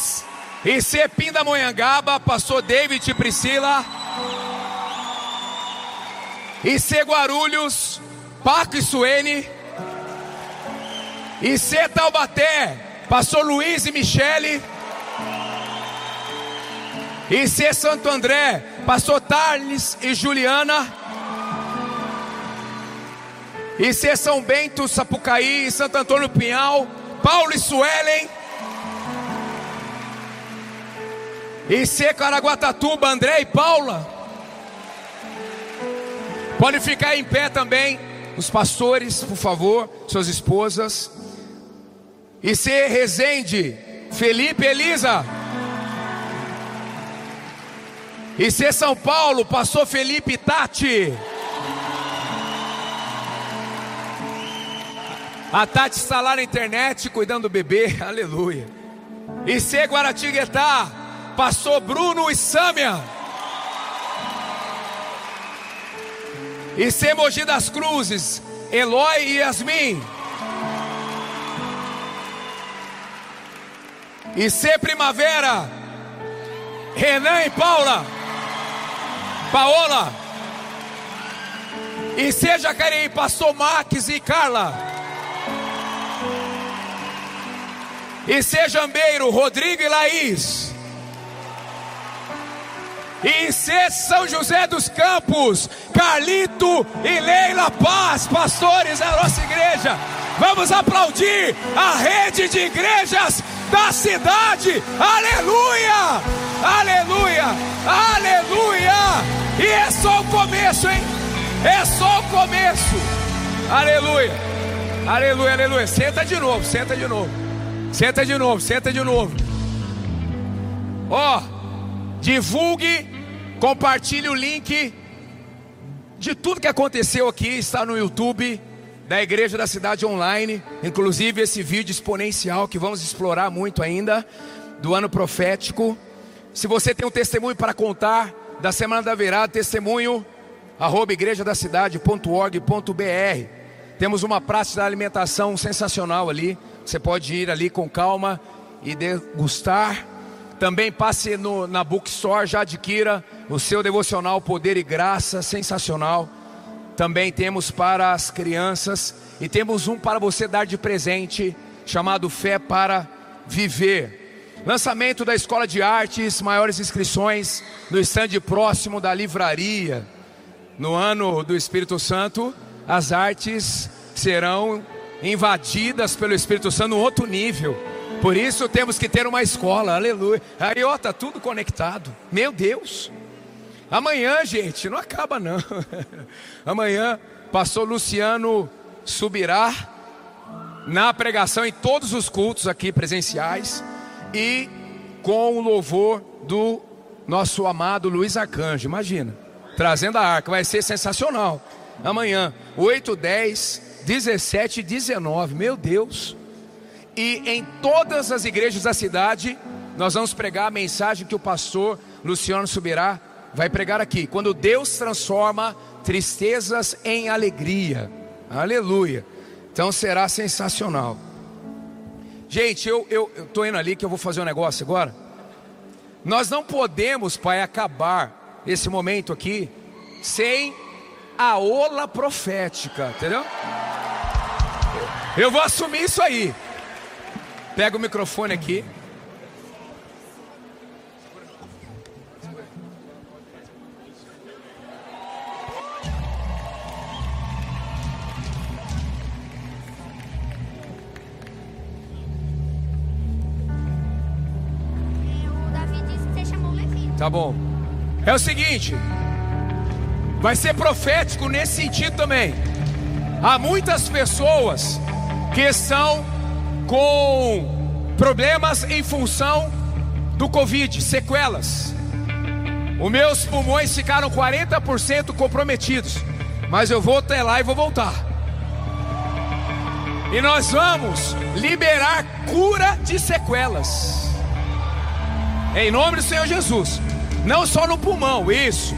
e ser Pindamonhangaba, pastor David e Priscila. E ser Guarulhos, Paco e Suene. E ser Taubaté, pastor Luiz e Michele. E ser Santo André, Pastor Tarles e Juliana. E ser São Bento, Sapucaí, Santo Antônio Pinhal, Paulo e Suelen. E ser Caraguatatuba, André e Paula. Pode ficar em pé também, os pastores, por favor, suas esposas. E ser Resende, Felipe Elisa. E se é São Paulo passou Felipe Tati. A Tati está lá na internet cuidando do bebê, aleluia. E se é Guaratinguetá passou Bruno e Sâmia. E se é Mogi das Cruzes, Eloy e Yasmin. E se Primavera, Renan e Paula. Paola. E C Jacareí, Pastor Max e Carla. E C Jambeiro, Rodrigo e Laís. E C São José dos Campos, Carlito e Leila Paz, pastores da nossa igreja. Vamos aplaudir a rede de igrejas da cidade. Aleluia! Aleluia! Aleluia! E é só o começo, hein? É só o começo. Aleluia! Aleluia, aleluia. Senta de novo, senta de novo. Senta de novo, senta de novo. Ó, oh, divulgue, compartilhe o link de tudo que aconteceu aqui, está no YouTube da Igreja da Cidade Online, inclusive esse vídeo exponencial que vamos explorar muito ainda, do ano profético. Se você tem um testemunho para contar da Semana da Virada, testemunho, arroba. Temos uma praça da alimentação sensacional ali, você pode ir ali com calma e degustar. Também passe no, na Bookstore, já adquira o seu devocional Poder e Graça, sensacional também temos para as crianças e temos um para você dar de presente, chamado Fé para Viver. Lançamento da Escola de Artes, maiores inscrições no estande próximo da livraria. No ano do Espírito Santo, as artes serão invadidas pelo Espírito Santo no outro nível. Por isso temos que ter uma escola, aleluia. Aí ó, tá tudo conectado. Meu Deus. Amanhã, gente, não acaba não. Amanhã, pastor Luciano subirá na pregação em todos os cultos aqui presenciais e com o louvor do nosso amado Luiz Arcanjo. Imagina, trazendo a arca, vai ser sensacional. Amanhã, 8, 10, 17 e 19, meu Deus. E em todas as igrejas da cidade, nós vamos pregar a mensagem que o pastor Luciano subirá vai pregar aqui. Quando Deus transforma tristezas em alegria. Aleluia. Então será sensacional. Gente, eu estou indo ali que eu vou fazer um negócio agora. Nós não podemos, Pai, acabar esse momento aqui sem a ola profética, entendeu? Eu vou assumir isso aí. Pega o microfone aqui. Tá bom. É o seguinte, vai ser profético nesse sentido também. Há muitas pessoas que estão com problemas em função do Covid, sequelas. Os meus pulmões ficaram 40% comprometidos, mas eu vou até lá e vou voltar. E nós vamos liberar cura de sequelas. Em nome do Senhor Jesus. Não só no pulmão, isso.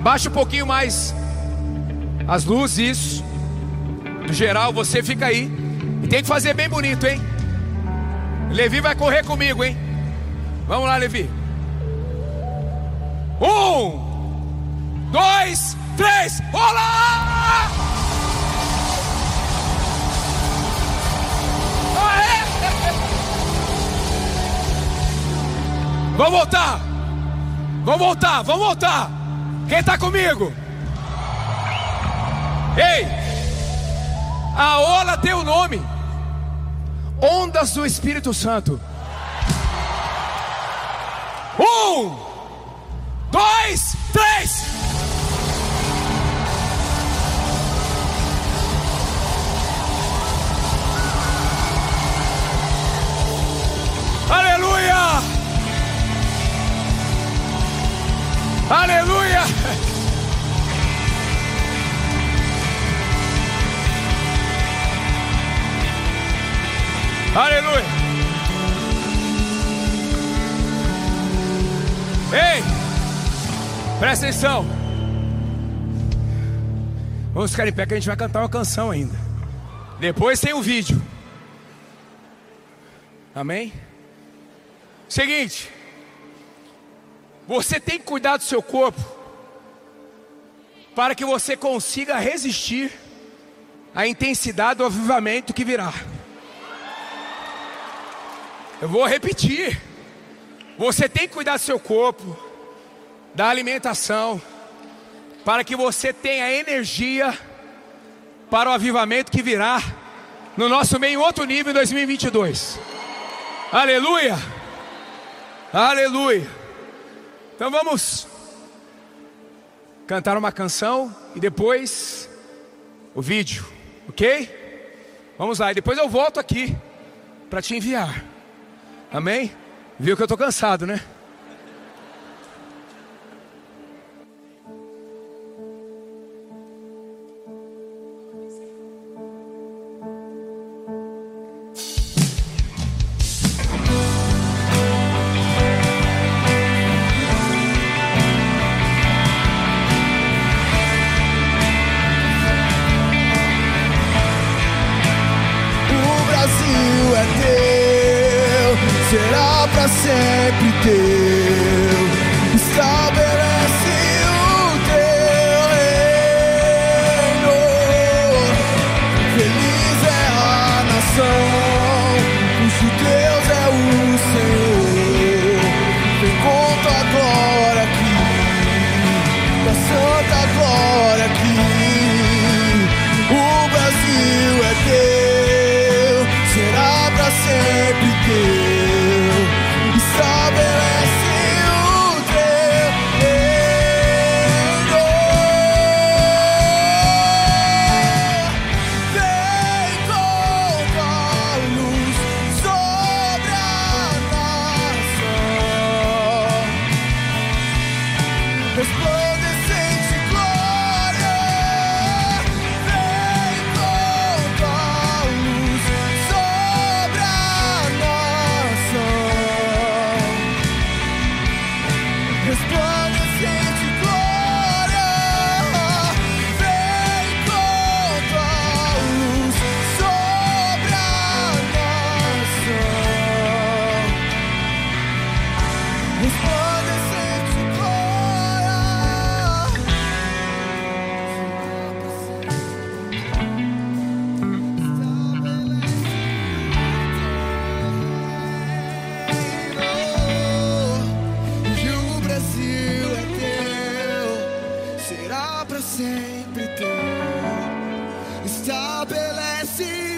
Baixa um pouquinho mais as luzes, isso. No geral, você fica aí. E tem que fazer bem bonito, hein? Levi vai correr comigo, hein? Vamos lá, Levi. Um, dois, três, olá! Vamos voltar. Vamos voltar, vamos voltar. Quem está comigo? Ei, a ola tem o nome: Ondas do Espírito Santo. Um, dois, três. Aleluia! Ei! Presta atenção! Vamos ficar em pé que a gente vai cantar uma canção ainda. Depois tem o um vídeo. Amém? Seguinte, você tem que cuidar do seu corpo para que você consiga resistir à intensidade do avivamento que virá. Eu vou repetir. Você tem que cuidar do seu corpo, da alimentação, para que você tenha energia para o avivamento que virá no nosso meio em outro nível em 2022. Aleluia! Aleluia! Então vamos cantar uma canção e depois o vídeo, ok? Vamos lá, e depois eu volto aqui para te enviar. Amém? Viu que eu estou cansado, né? Será pra sempre teu. Estabelece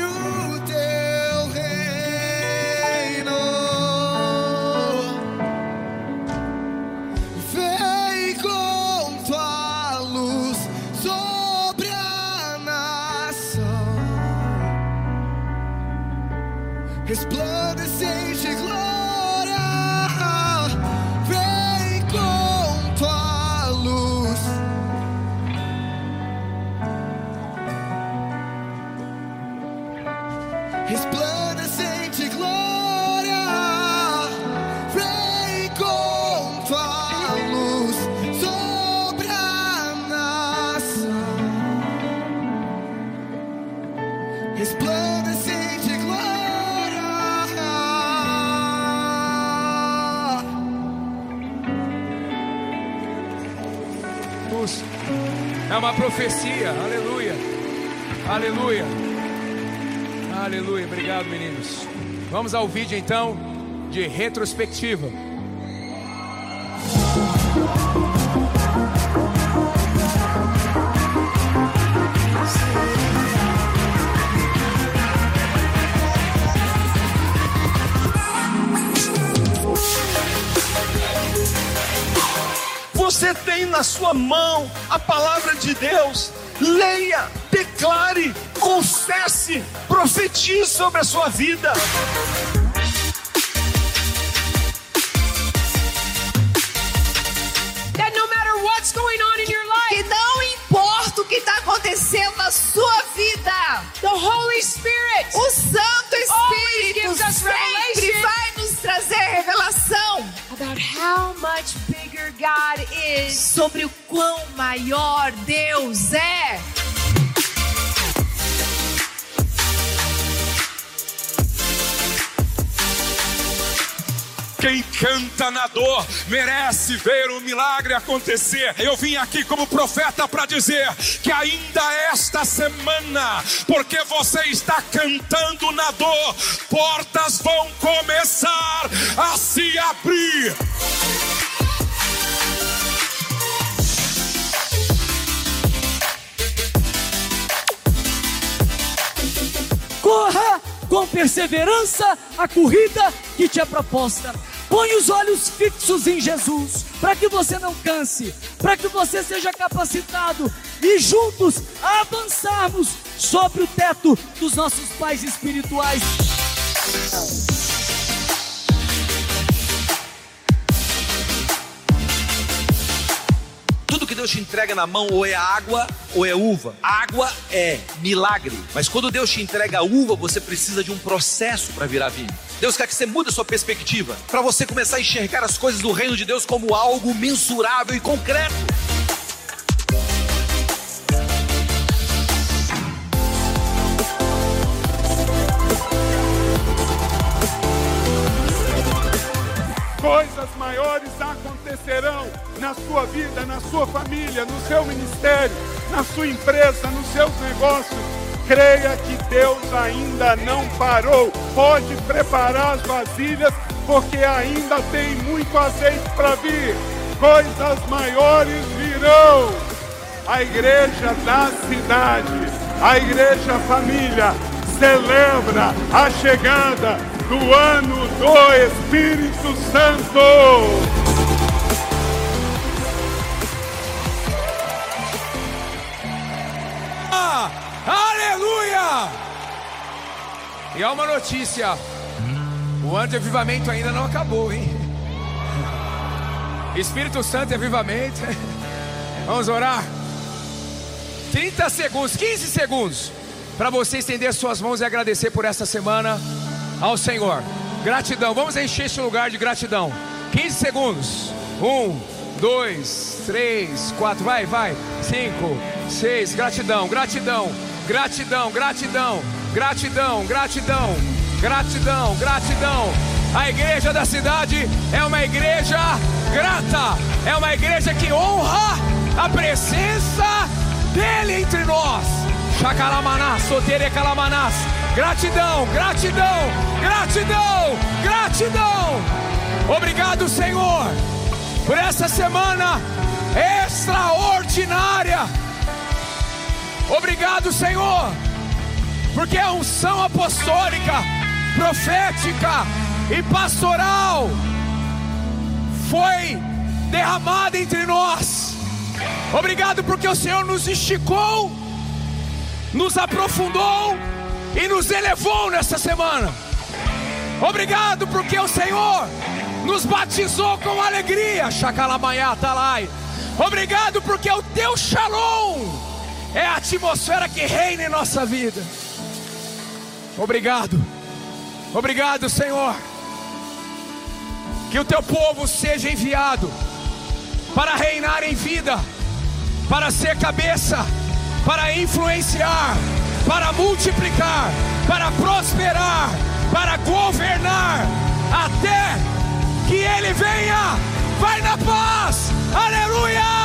profecia. Aleluia. Aleluia. Aleluia. Obrigado, meninos. Vamos ao vídeo então de retrospectiva. Tem na sua mão a palavra de Deus. Leia, declare, confesse, profetize sobre a sua vida. God is. sobre o quão maior Deus é. Quem canta na dor merece ver o milagre acontecer. Eu vim aqui como profeta para dizer que ainda esta semana, porque você está cantando na dor, portas vão começar a se abrir. Corra com perseverança a corrida que te é proposta. Põe os olhos fixos em Jesus, para que você não canse, para que você seja capacitado e juntos avançarmos sobre o teto dos nossos pais espirituais. Deus te entrega na mão ou é água ou é uva. Água é milagre. Mas quando Deus te entrega a uva, você precisa de um processo para virar vinho. Deus quer que você mude a sua perspectiva, para você começar a enxergar as coisas do reino de Deus como algo mensurável e concreto. Coisas maiores acontecerão na sua vida, na sua família, no seu ministério, na sua empresa, nos seus negócios. Creia que Deus ainda não parou. Pode preparar as vasilhas, porque ainda tem muito azeite para vir. Coisas maiores virão. A igreja da cidade, a igreja família, celebra a chegada do ano do Espírito Santo. Aleluia! E há uma notícia: o ano de avivamento ainda não acabou, hein? Espírito Santo e avivamento. Vamos orar. 30 segundos, 15 segundos, para você estender suas mãos e agradecer por essa semana ao Senhor. Gratidão, vamos encher esse lugar de gratidão. 15 segundos. Um, dois, três, quatro, vai, vai. Cinco, seis, gratidão, gratidão, gratidão, gratidão, gratidão, gratidão, gratidão, gratidão. A igreja da cidade é uma igreja grata, é uma igreja que honra a presença dele entre nós. Chacalamanás, sotere calamanás. Gratidão, gratidão, gratidão, gratidão. Obrigado, Senhor, por essa semana extraordinária. Obrigado, Senhor, porque a unção apostólica, profética e pastoral foi derramada entre nós. Obrigado porque o Senhor nos esticou, nos aprofundou e nos elevou nessa semana. Obrigado porque o Senhor nos batizou com alegria. Chacalamanhá, talai. Obrigado porque o teu shalom é a atmosfera que reina em nossa vida. Obrigado. Obrigado, Senhor. Que o teu povo seja enviado para reinar em vida, para ser cabeça, para influenciar, para multiplicar, para prosperar, para governar, até que Ele venha. Vai na paz, aleluia!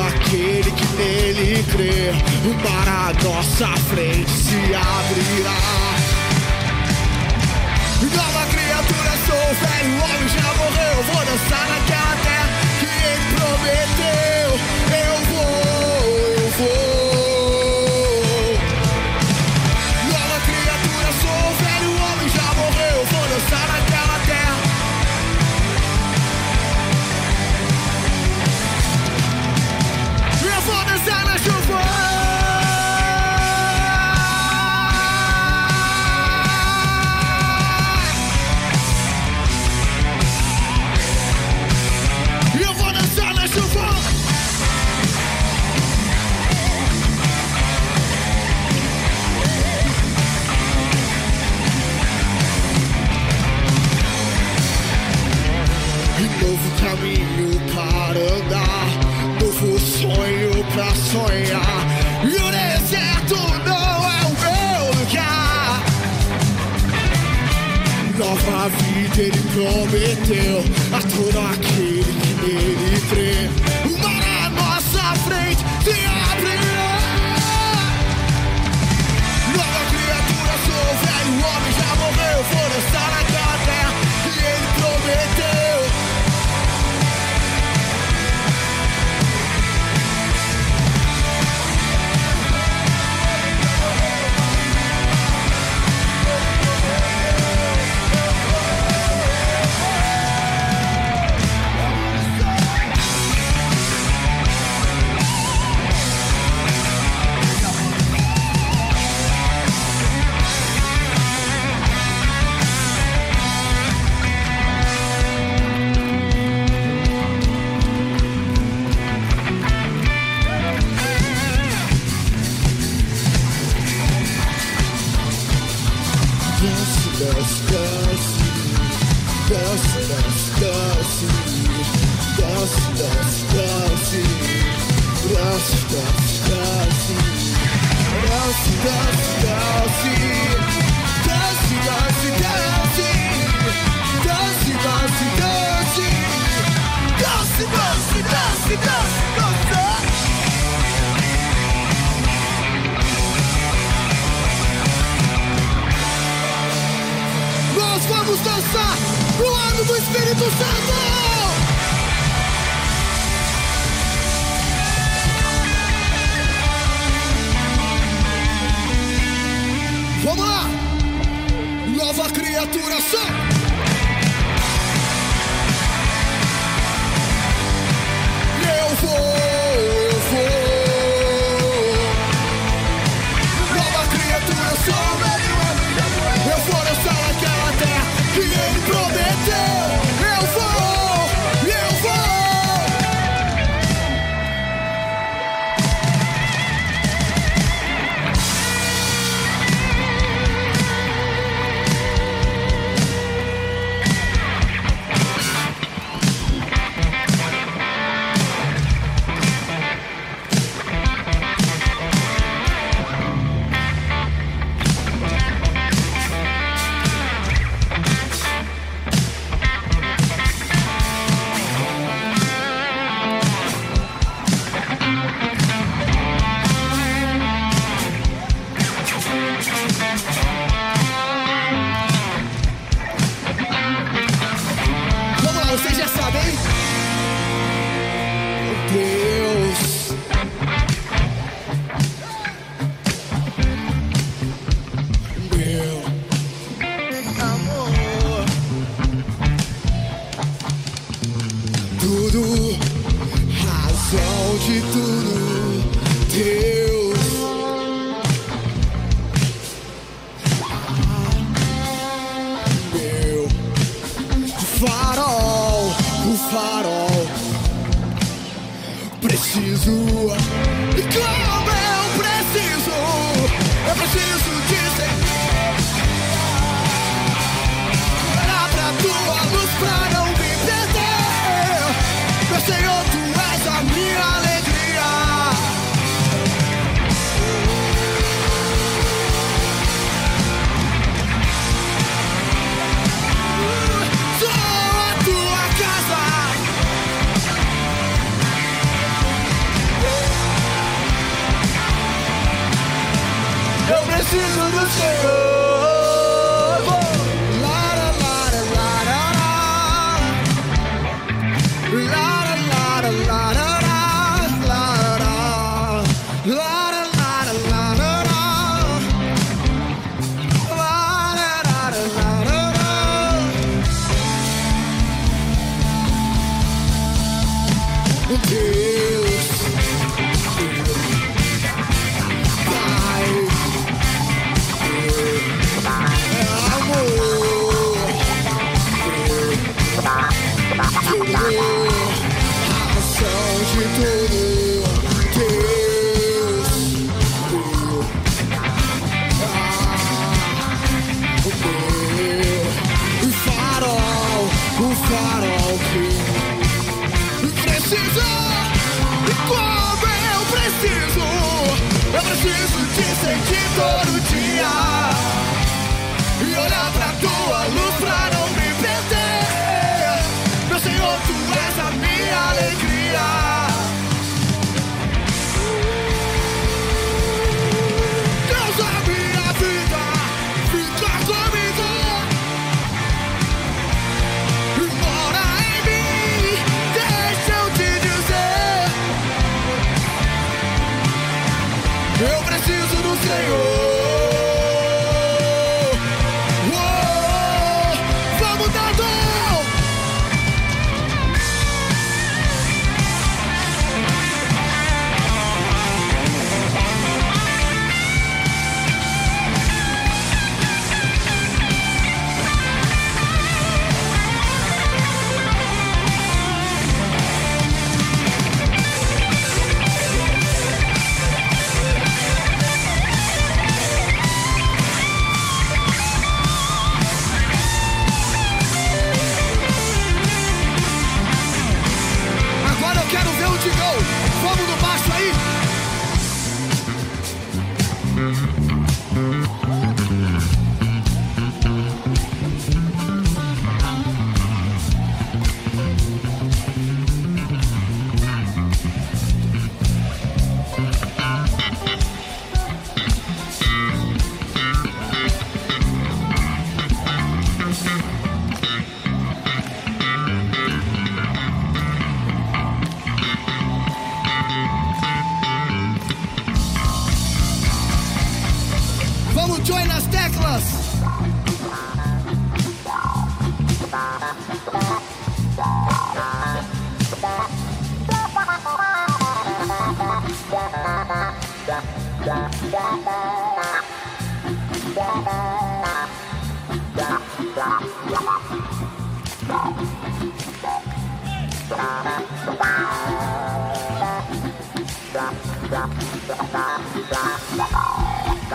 Aquele que nele crê. À nossa frente se abrirá. Nova criatura, sou velho, o homem já morreu. Vou dançar naquela terra que ele prometeu. sonhar. E o deserto não é o meu lugar. Nova vida ele prometeu a todo aquele que nele crê.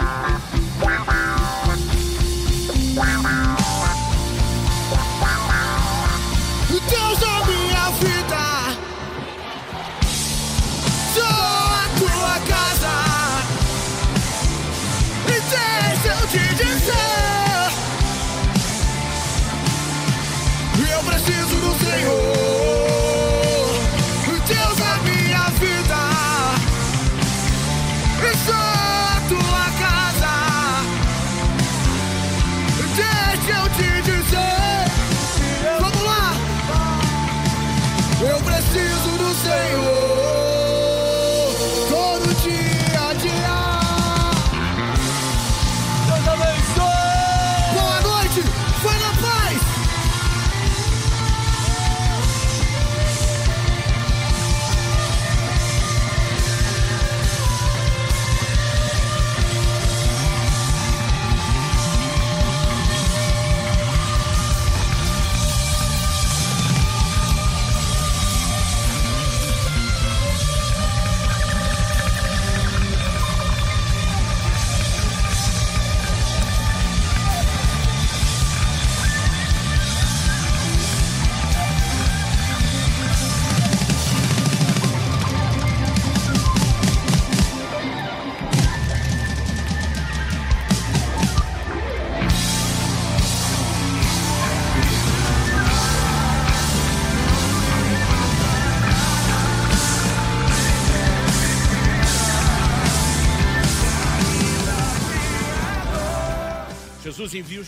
Bye.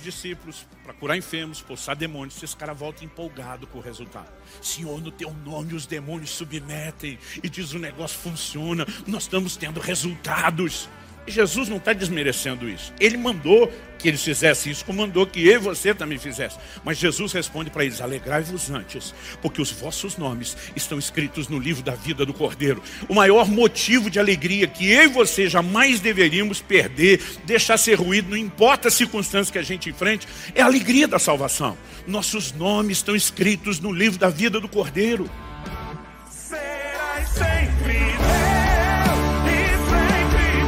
Discípulos para curar enfermos, expulsar demônios. Esse cara volta empolgado com o resultado. Senhor, no teu nome os demônios submetem e diz o negócio funciona. Nós estamos tendo resultados. Jesus não está desmerecendo isso. Ele mandou que eles fizessem isso, como mandou que eu e você também fizesse. Mas Jesus responde para eles: Alegrai-vos antes, porque os vossos nomes estão escritos no livro da vida do Cordeiro. O maior motivo de alegria que eu e você jamais deveríamos perder, deixar ser ruído, não importa a circunstância que a gente enfrente, é a alegria da salvação. Nossos nomes estão escritos no livro da vida do Cordeiro. Será sempre.